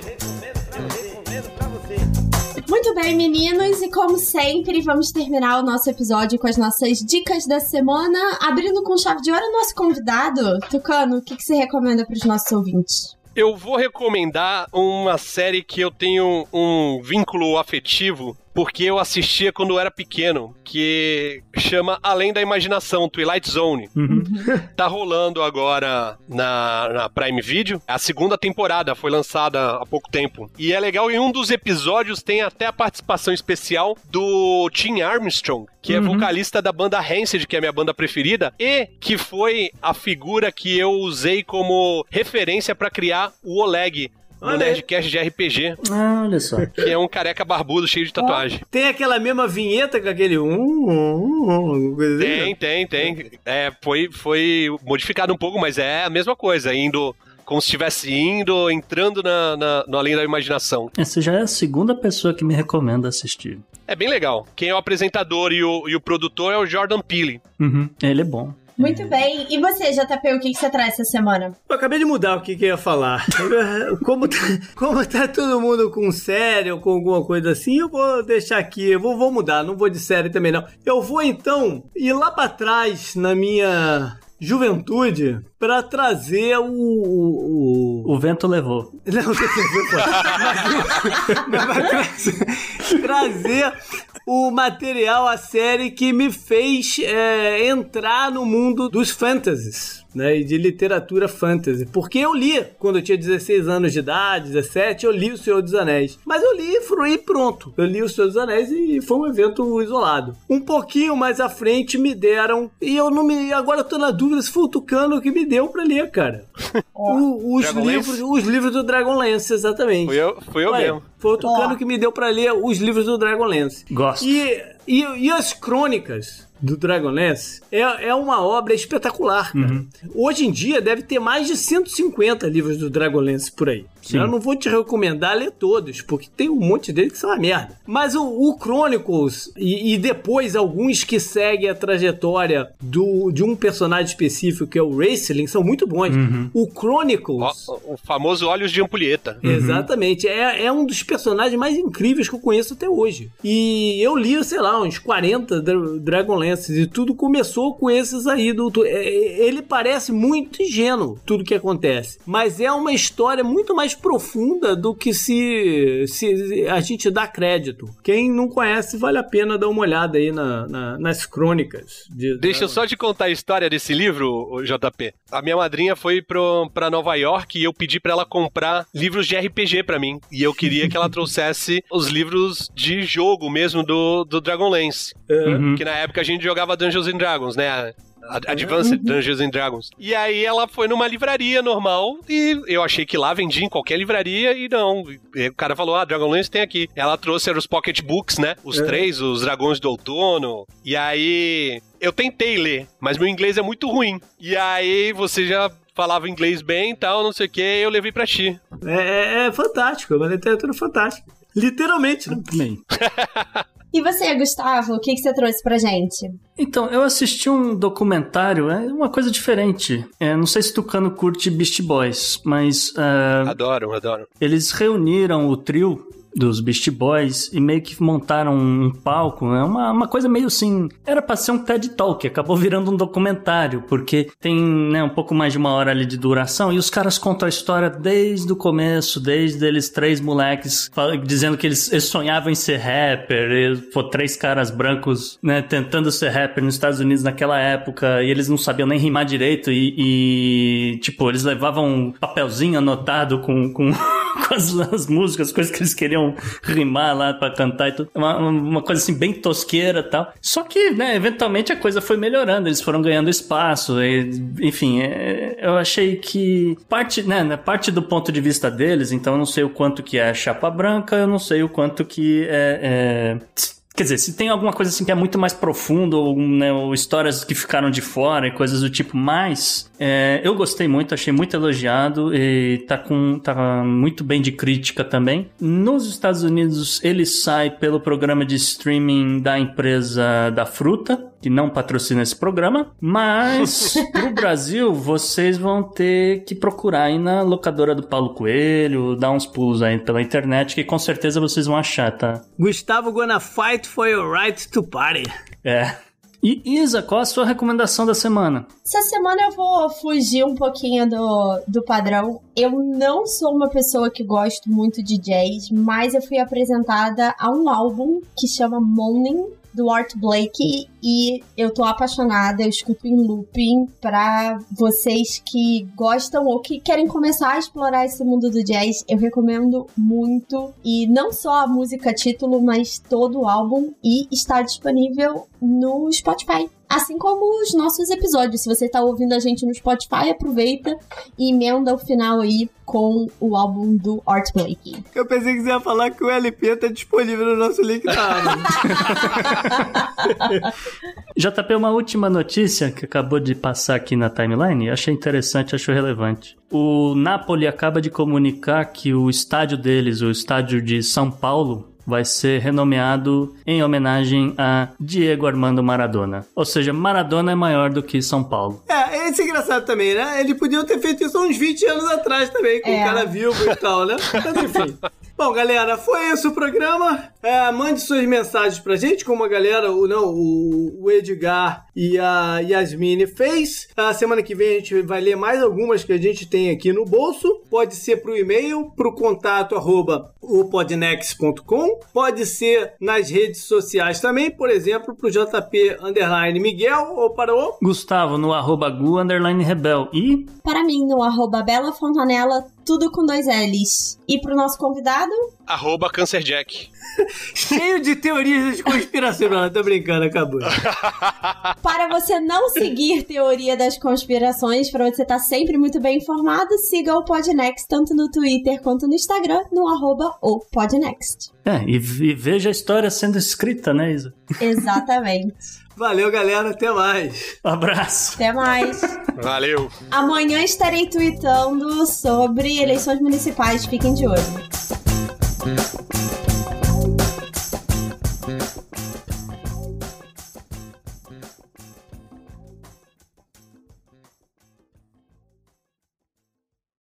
Muito bem, meninos, e como sempre, vamos terminar o nosso episódio com as nossas dicas da semana, abrindo com chave de ouro o nosso convidado. Tucano, o que, que você recomenda para os nossos ouvintes? Eu vou recomendar uma série que eu tenho um vínculo afetivo porque eu assistia quando eu era pequeno, que chama Além da Imaginação, Twilight Zone. Uhum. tá rolando agora na, na Prime Video. A segunda temporada foi lançada há pouco tempo. E é legal, em um dos episódios tem até a participação especial do Tim Armstrong, que é Uhum. vocalista da banda Rancid, que é a minha banda preferida, e que foi a figura que eu usei como referência pra criar o Oleg. No. Nerdcast de RPG, Ah, olha só. que é um careca barbudo cheio de tatuagem. Tem aquela mesma vinheta com aquele assim, Tem, tem, tem. É, foi, foi modificado um pouco, mas é a mesma coisa, indo como se estivesse indo, entrando na, na- no além da imaginação. Essa já é a segunda pessoa que me recomenda assistir. É bem legal. Quem é o apresentador e o, e o produtor é o Jordan Peele. Uhum. Ele é bom. Muito bem. E você, JP, o que, que você traz essa semana? Eu acabei de mudar o que, que eu ia falar. Como tá, como tá todo mundo com série ou com alguma coisa assim, eu vou deixar aqui. Eu vou, vou mudar, não vou de série também não. Eu vou então ir lá pra trás na minha juventude pra trazer o. o, o- O vento levou. Não, não, não, trazer o material, a série que me fez é, entrar no mundo dos fantasies. Né, e de literatura fantasy. Porque eu li, quando eu tinha 16 anos de idade, 17, eu li O Senhor dos Anéis. Mas eu li e pronto. Eu li O Senhor dos Anéis e foi um evento isolado. Um pouquinho mais à frente me deram, e eu não me. Agora eu tô na dúvida se foi o Tucano que me deu pra ler, cara. O- os, livros, os livros do Dragonlance, exatamente. Fui eu, fui eu Ué, mesmo. Foi o Tucano que me deu pra ler os livros do Dragonlance. Gosto. E, e, e as crônicas do Dragonlance é, é uma obra espetacular, cara. Hoje em dia deve ter mais de 150 livros do Dragonlance por aí. Sim. Eu não vou te recomendar ler todos, porque tem um monte deles que são uma merda. Mas o, o Chronicles e, e depois alguns que seguem a trajetória do, de um personagem específico, que é o Raceling, são muito bons. O Chronicles... Ó, o famoso Olhos de Ampulheta. Exatamente. É, é um dos personagens mais incríveis que eu conheço até hoje. E eu li, sei lá, uns 40 Dra- Dragonlances e tudo começou com esses aí. Do, do- é- ele parece muito ingênuo, tudo que acontece. Mas é uma história muito mais profunda do que se, se a gente dá crédito. Quem não conhece, vale a pena dar uma olhada aí na- na- nas crônicas. de Deixa eu só te contar a história desse livro, JP. A minha madrinha foi pro, pra Nova York e eu pedi pra ela comprar livros de RPG pra mim. E eu queria que ela trouxesse os livros de jogo mesmo do, do Dragonlance. Uhum. Que na época a gente jogava Dungeons and Dragons, né? Advanced Dungeons and Dragons. E aí ela foi numa livraria normal e eu achei que lá vendia em qualquer livraria e não. E o cara falou: Ah, Dragonlance tem aqui. Ela trouxe eram os pocket books, né? Os É. três, os Dragões do Outono. E aí eu tentei ler, mas meu inglês é muito ruim. E aí você já falava inglês bem e tal, não sei o que, eu levei pra ti. É, é- é fantástico, é uma literatura fantástica. Literalmente, né? Também. E você, Gustavo, o que, que você trouxe pra gente? Então, eu assisti um documentário, é uma coisa diferente. É, não sei se Tucano curte Beast Boys, mas Adoro, adoro. eles reuniram o trio dos Beast Boys e meio que montaram um palco, né? Uma, uma coisa meio assim. Era pra ser um TED Talk, acabou virando um documentário, porque tem né, um pouco mais de uma hora ali de duração e os caras contam a história desde o começo, desde eles três moleques dizendo que eles, eles sonhavam em ser rapper, e, pô, três caras brancos, né, tentando ser rapper nos Estados Unidos naquela época e eles não sabiam nem rimar direito e, e, tipo, eles levavam um papelzinho anotado com. com com as, as músicas, coisas que eles queriam rimar lá pra cantar e tudo. Uma, uma coisa assim bem tosqueira e tal. Só que, né, eventualmente a coisa foi melhorando, eles foram ganhando espaço, e, enfim, é, eu achei que parte, né, né, parte do ponto de vista deles, então eu não sei o quanto que é chapa branca, eu não sei o quanto que é- é Quer dizer, se tem alguma coisa assim que é muito mais profundo, ou, né, ou histórias que ficaram de fora e coisas do tipo, mas é, eu gostei muito, achei muito elogiado e tá, com, tá muito bem de crítica também. Nos Estados Unidos, ele sai pelo programa de streaming da empresa da fruta, que não patrocina esse programa, mas pro Brasil vocês vão ter que procurar aí na locadora do Paulo Coelho, dar uns pulos aí pela internet, que com certeza vocês vão achar, tá? Gustavo gonna fight for your right to party. É. E Isa, qual a sua recomendação da semana? Essa semana eu vou fugir um pouquinho do, do padrão. Eu não sou uma pessoa que gosto muito de jazz, mas eu fui apresentada a um álbum que chama Morning do Art Blake e eu tô apaixonada, eu escuto em looping para vocês que gostam ou que querem começar a explorar esse mundo do jazz, eu recomendo muito e não só a música título, mas todo o álbum e está disponível no Spotify. Assim como os nossos episódios. Se você está ouvindo a gente no Spotify, aproveita e emenda o final aí com o álbum do Art Blake. Eu pensei que você ia falar que o LP tá disponível no nosso link da. JP, uma última notícia que acabou de passar aqui na timeline, achei interessante, achei relevante. O Napoli acaba de comunicar que o estádio deles, o estádio de São Paulo, vai ser renomeado em homenagem a Diego Armando Maradona. Ou seja, Maradona é maior do que São Paulo. É, esse é engraçado também, né? Eles podiam ter feito isso uns 20 anos atrás também, com o É. cara vivo e tal, né? Mas enfim. Bom, galera, foi esse o programa. É, mande suas mensagens pra gente, como a galera, o, não, o, o Edgar e a Yasmine fez. A semana que vem a gente vai ler mais algumas que a gente tem aqui no bolso. Pode ser pro e-mail, pro contato arroba opodnex.com. Pode ser nas redes sociais também, por exemplo, pro JP Underline Miguel ou para o Gustavo no arroba gu underline rebel. E Para mim, no arroba Bela Fontanella, tudo com dois L's. E pro nosso convidado, Arroba CancerJack. cheio de teorias de conspiração. Não, tô brincando, acabou. para você não seguir teoria das conspirações, para você estar sempre muito bem informado, siga o Podnext tanto no Twitter quanto no Instagram, no arroba o Podnext. É, e, e veja a história sendo escrita, né, Isa? Exatamente. Valeu, galera. Até mais. Abraço. Até mais. Valeu. Amanhã estarei tweetando sobre eleições municipais. Fiquem de olho.